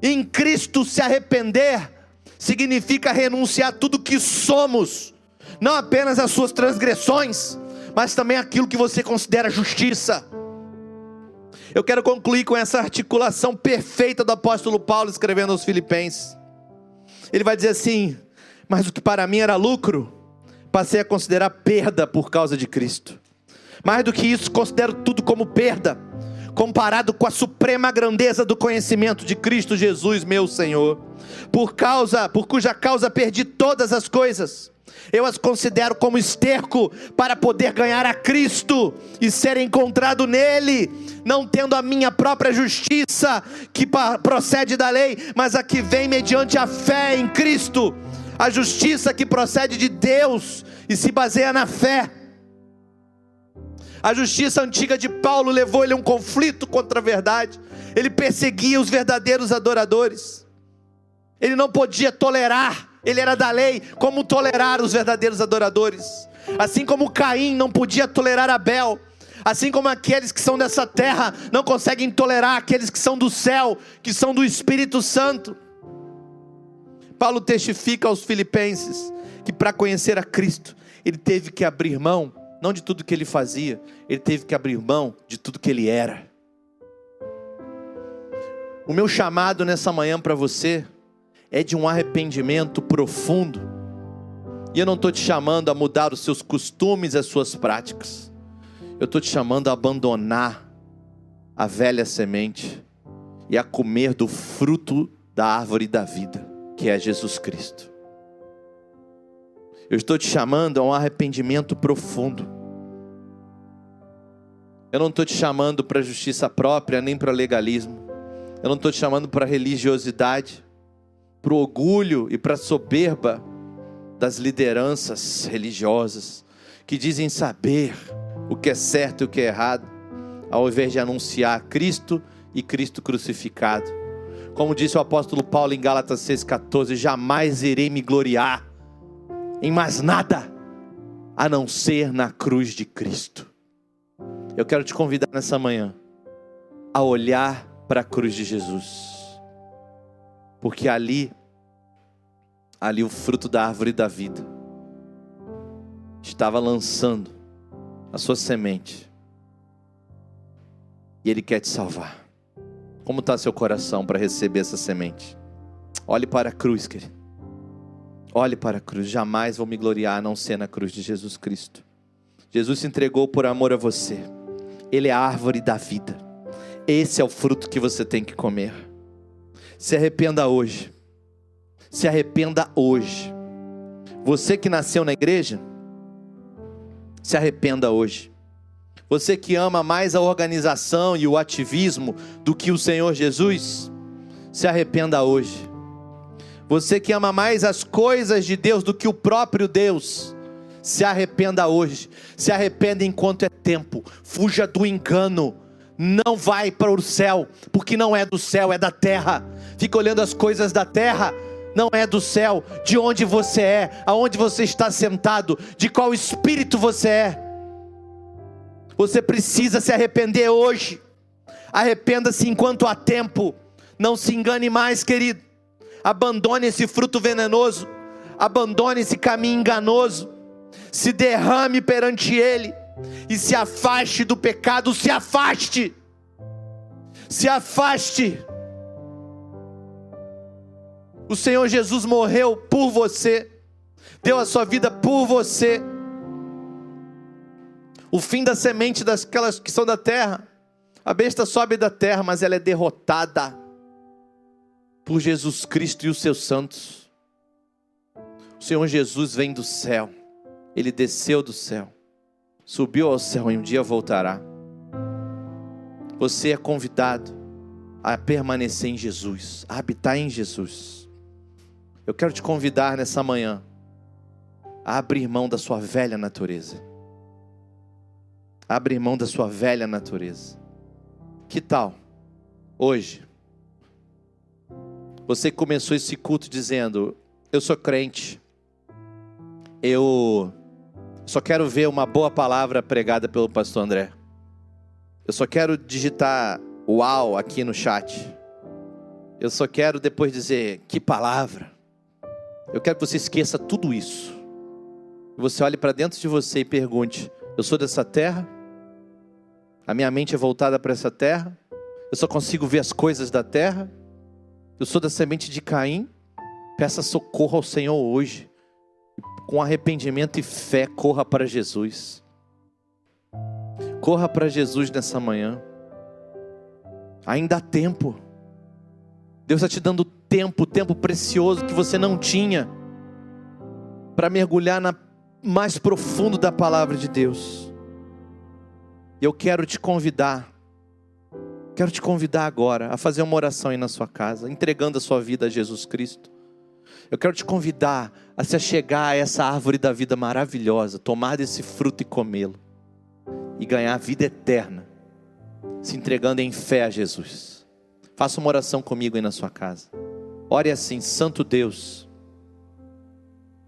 em Cristo se arrepender significa renunciar tudo que somos, não apenas as suas transgressões, mas também aquilo que você considera justiça. Eu quero concluir com essa articulação perfeita do apóstolo Paulo escrevendo aos Filipenses. Ele vai dizer assim: Mas o que para mim era lucro, passei a considerar perda por causa de Cristo. Mais do que isso, considero tudo como perda comparado com a suprema grandeza do conhecimento de Cristo Jesus, meu Senhor, por causa, por cuja causa perdi todas as coisas. Eu as considero como esterco para poder ganhar a Cristo e ser encontrado nele, não tendo a minha própria justiça que procede da lei, mas a que vem mediante a fé em Cristo, a justiça que procede de Deus e se baseia na fé. A justiça antiga de Paulo levou ele a um conflito contra a verdade. Ele perseguia os verdadeiros adoradores. Ele não podia tolerar, ele era da lei, como tolerar os verdadeiros adoradores. Assim como Caim não podia tolerar Abel, assim como aqueles que são dessa terra não conseguem tolerar aqueles que são do céu, que são do Espírito Santo. Paulo testifica aos filipenses que para conhecer a Cristo ele teve que abrir mão, não de tudo que ele fazia, ele teve que abrir mão de tudo que ele era. O meu chamado nessa manhã para você é de um arrependimento profundo. E eu não estou te chamando a mudar os seus costumes, as suas práticas. Eu estou te chamando a abandonar a velha semente e a comer do fruto da árvore da vida, que é Jesus Cristo. Eu estou te chamando a um arrependimento profundo. Eu não estou te chamando para justiça própria, nem para legalismo. Eu não estou te chamando para religiosidade, para o orgulho e para a soberba das lideranças religiosas que dizem saber o que é certo e o que é errado, ao invés de anunciar Cristo e Cristo crucificado. Como disse o apóstolo Paulo em Gálatas 6,14: jamais irei me gloriar em mais nada a não ser na cruz de Cristo. Eu quero te convidar nessa manhã a olhar para a cruz de Jesus, porque ali, ali o fruto da árvore da vida estava lançando a sua semente, e Ele quer te salvar. Como está seu coração para receber essa semente? Olhe para a cruz, querido. Olhe para a cruz. Jamais vou me gloriar a não ser na cruz de Jesus Cristo. Jesus se entregou por amor a você. Ele é a árvore da vida. Esse é o fruto que você tem que comer. Se arrependa hoje. Se arrependa hoje. Você que nasceu na igreja, se arrependa hoje. Você que ama mais a organização e o ativismo do que o Senhor Jesus, se arrependa hoje. Você que ama mais as coisas de Deus do que o próprio Deus, se arrependa hoje. Se arrependa enquanto é tempo. Fuja do engano. Não vai para o céu, porque não é do céu, é da terra. Fica olhando as coisas da terra, não é do céu. De onde você é, aonde você está sentado, de qual espírito você é. Você precisa se arrepender hoje. Arrependa-se enquanto há tempo. Não se engane mais, querido. Abandone esse fruto venenoso. Abandone esse caminho enganoso. Se derrame perante Ele. E se afaste do pecado. Se afaste. Se afaste. O Senhor Jesus morreu por você. Deu a sua vida por você. O fim da semente daquelas que são da terra. A besta sobe da terra, mas ela é derrotada por Jesus Cristo e os seus santos. O Senhor Jesus vem do céu, ele desceu do céu, subiu ao céu e um dia voltará. Você é convidado a permanecer em Jesus, a habitar em Jesus. Eu quero te convidar nessa manhã a abrir mão da sua velha natureza. abrir mão da sua velha natureza. Que tal hoje você começou esse culto dizendo: Eu sou crente, eu só quero ver uma boa palavra pregada pelo pastor André. Eu só quero digitar uau aqui no chat. Eu só quero depois dizer que palavra. Eu quero que você esqueça tudo isso. Você olhe para dentro de você e pergunte: Eu sou dessa terra? A minha mente é voltada para essa terra? Eu só consigo ver as coisas da terra? Eu sou da semente de Caim. Peça socorro ao Senhor hoje. Com arrependimento e fé, corra para Jesus. Corra para Jesus nessa manhã. Ainda há tempo. Deus está te dando tempo, tempo precioso que você não tinha, para mergulhar na mais profundo da palavra de Deus. Eu quero te convidar Quero te convidar agora a fazer uma oração aí na sua casa, entregando a sua vida a Jesus Cristo. Eu quero te convidar a se achegar a essa árvore da vida maravilhosa, tomar desse fruto e comê-lo, e ganhar a vida eterna, se entregando em fé a Jesus. Faça uma oração comigo aí na sua casa. Ore assim, Santo Deus,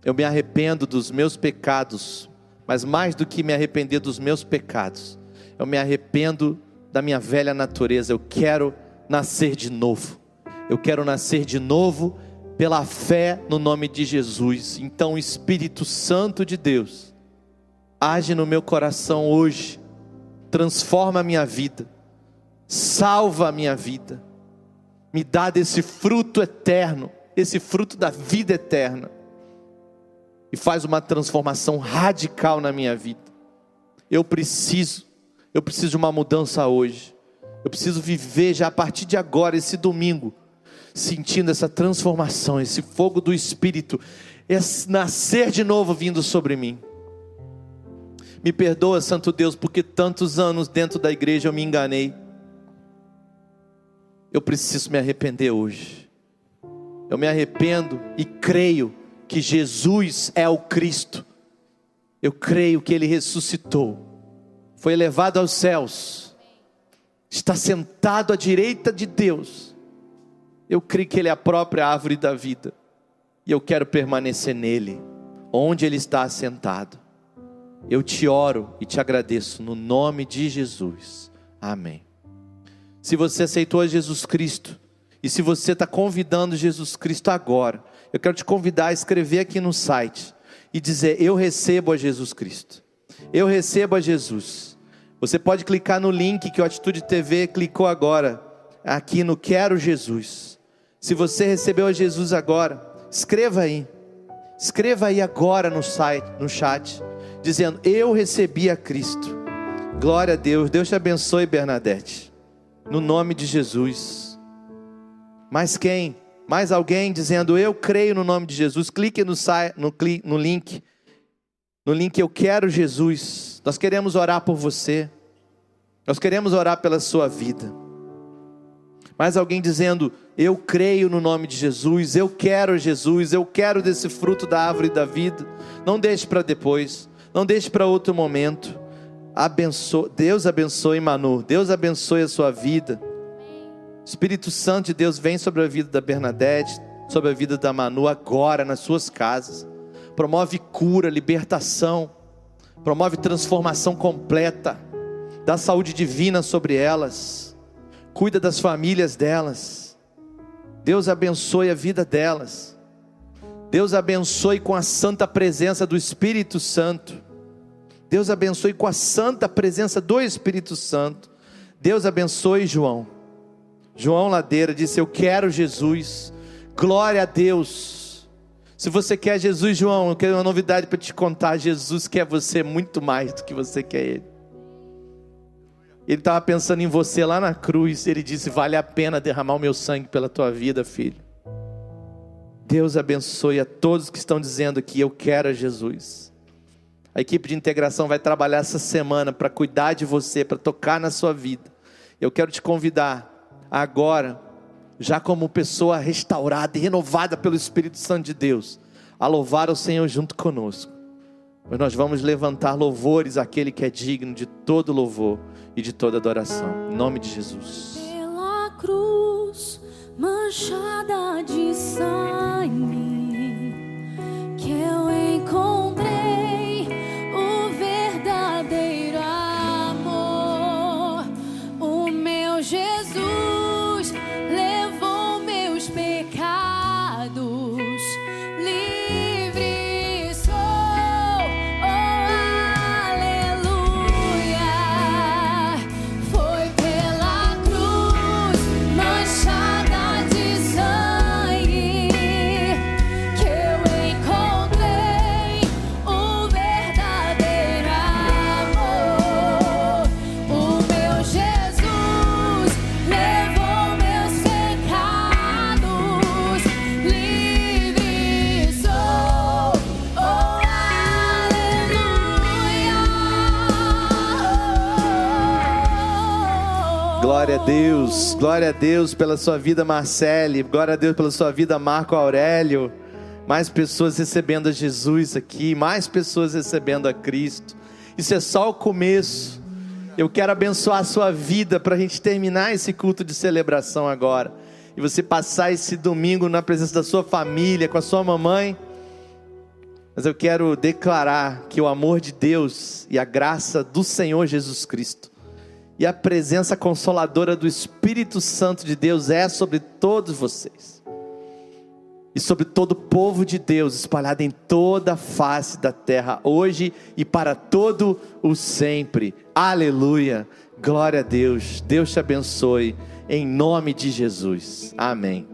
eu me arrependo dos meus pecados, mas mais do que me arrepender dos meus pecados, eu me arrependo da minha velha natureza. Eu quero nascer de novo. Eu quero nascer de novo pela fé no nome de Jesus. Então, Espírito Santo de Deus, age no meu coração hoje, transforma a minha vida, salva a minha vida, me dá desse fruto eterno, esse fruto da vida eterna, e faz uma transformação radical na minha vida. Eu preciso, eu preciso de uma mudança hoje. Eu preciso viver já a partir de agora, esse domingo, sentindo essa transformação, esse fogo do Espírito, esse nascer de novo vindo sobre mim. Me perdoa, Santo Deus, porque tantos anos dentro da igreja eu me enganei. Eu preciso me arrepender hoje. Eu me arrependo e creio que Jesus é o Cristo. Eu creio que ele ressuscitou, foi elevado aos céus, está sentado à direita de Deus. Eu creio que ele é a própria árvore da vida e eu quero permanecer nele, onde ele está assentado. Eu te oro e te agradeço no nome de Jesus. Amém. Se você aceitou Jesus Cristo e se você está convidando Jesus Cristo agora, eu quero te convidar a escrever aqui no site e dizer: Eu recebo a Jesus Cristo. Eu recebo a Jesus. Você pode clicar no link que o Atitude TV clicou agora, aqui no Quero Jesus. Se você recebeu a Jesus agora, escreva aí. Escreva aí agora no site, no chat dizendo: Eu recebi a Cristo. Glória a Deus. Deus te abençoe, Bernadette. No nome de Jesus. Mais quem? Mais alguém dizendo: Eu creio no nome de Jesus. Clique no, no, no link. No link Eu Quero Jesus. Nós queremos orar por você. Nós queremos orar pela sua vida. Mais alguém dizendo: Eu creio no nome de Jesus, eu quero Jesus, eu quero desse fruto da árvore da vida. Não deixe para depois. Não deixe para outro momento. Abençoe, Deus abençoe Manu. Deus abençoe a sua vida. Espírito Santo de Deus vem sobre a vida da Bernadette, sobre a vida da Manu agora nas suas casas. Promove cura, libertação, promove transformação completa. Dá saúde divina sobre elas. Cuida das famílias delas. Deus abençoe a vida delas. Deus abençoe com a santa presença do Espírito Santo. Deus abençoe com a santa presença do Espírito Santo. Deus abençoe João. João Ladeira disse: Eu quero Jesus. Glória a Deus. Se você quer Jesus, João, eu quero uma novidade para te contar. Jesus quer você muito mais do que você quer Ele. Ele estava pensando em você lá na cruz. Ele disse: Vale a pena derramar o meu sangue pela tua vida, filho. Deus abençoe a todos que estão dizendo que eu quero a Jesus. A equipe de integração vai trabalhar essa semana para cuidar de você, para tocar na sua vida. Eu quero te convidar agora, já como pessoa restaurada e renovada pelo Espírito Santo de Deus, a louvar o Senhor junto conosco. Mas nós vamos levantar louvores àquele que é digno de todo louvor e de toda adoração. Em nome de Jesus. Pela cruz manchada de sangue Glória a Deus, glória a Deus pela sua vida, Marcele, glória a Deus pela sua vida, Marco Aurélio. Mais pessoas recebendo a Jesus aqui, mais pessoas recebendo a Cristo. Isso é só o começo. Eu quero abençoar a sua vida para a gente terminar esse culto de celebração agora. E você passar esse domingo na presença da sua família, com a sua mamãe. Mas eu quero declarar que o amor de Deus e a graça do Senhor Jesus Cristo e a presença consoladora do Espírito Santo de Deus é sobre todos vocês. e sobre todo o povo de Deus espalhado em toda a face da terra, hoje e para todo o sempre. Aleluia. Glória a Deus. Deus te abençoe em nome de Jesus. Amém.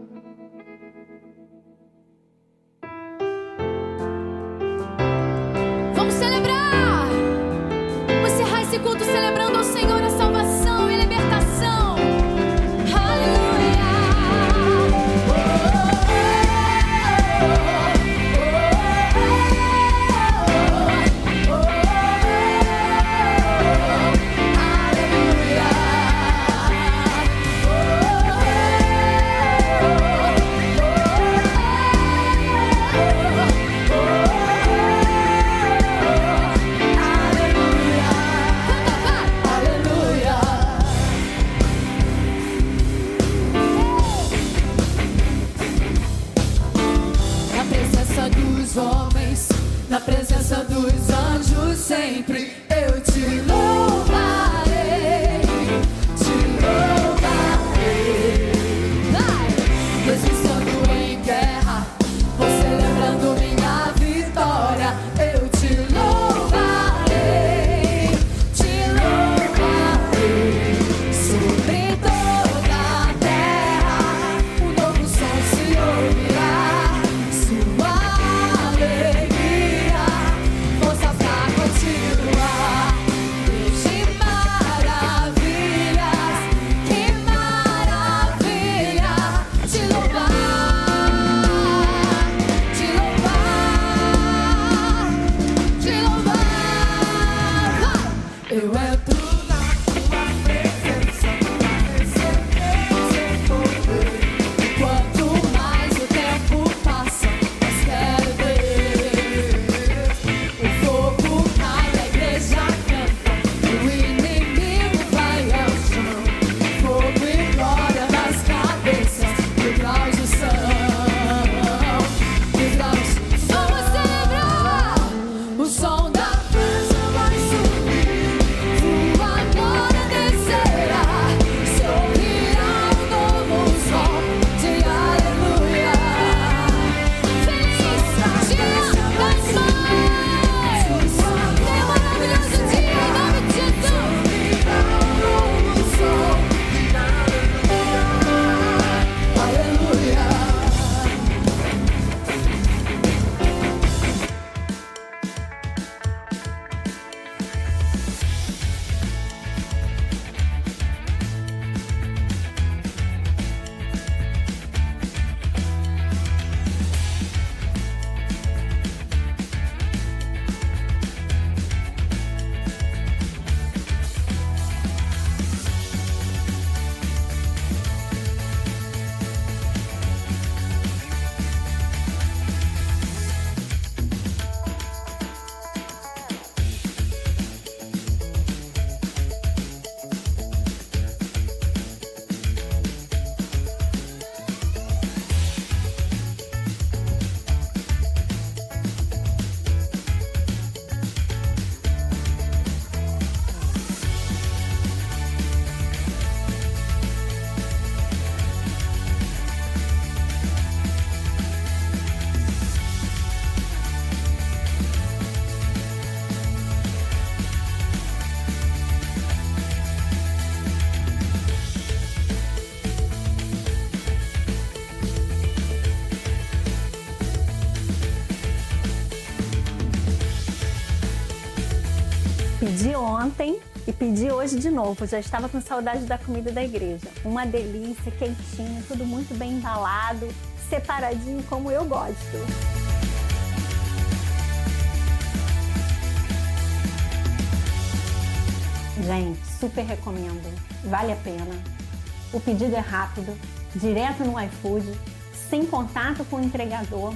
Pedi hoje de novo. Já estava com saudade da comida da igreja. Uma delícia, quentinha, tudo muito bem embalado, separadinho como eu gosto. Gente, super recomendo. Vale a pena. O pedido é rápido, direto no iFood, sem contato com o entregador.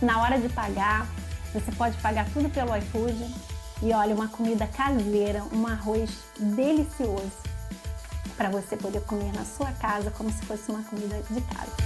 Na hora de pagar, você pode pagar tudo pelo iFood. E olha, uma comida caseira, um arroz delicioso para você poder comer na sua casa como se fosse uma comida de casa.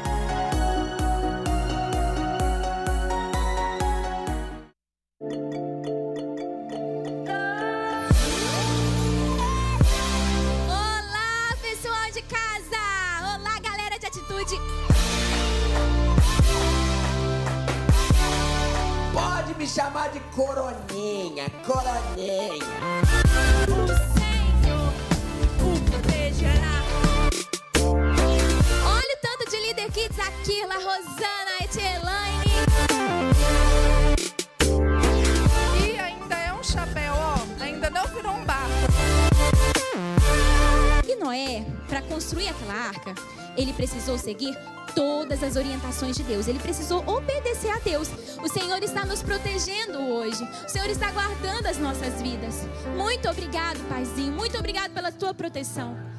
o protegerá. Olha o tanto de líder kids aqui, La Rosana, Etielaine. E ainda é um chapéu, ó. Ainda não virou um barco. E Noé, para construir aquela arca, ele precisou seguir todas as orientações de Deus. Ele precisou obedecer a Deus. O Senhor está nos protegendo hoje. O Senhor está guardando as nossas vidas. Muito obrigado, Paizinho. Muito obrigado pela tua proteção.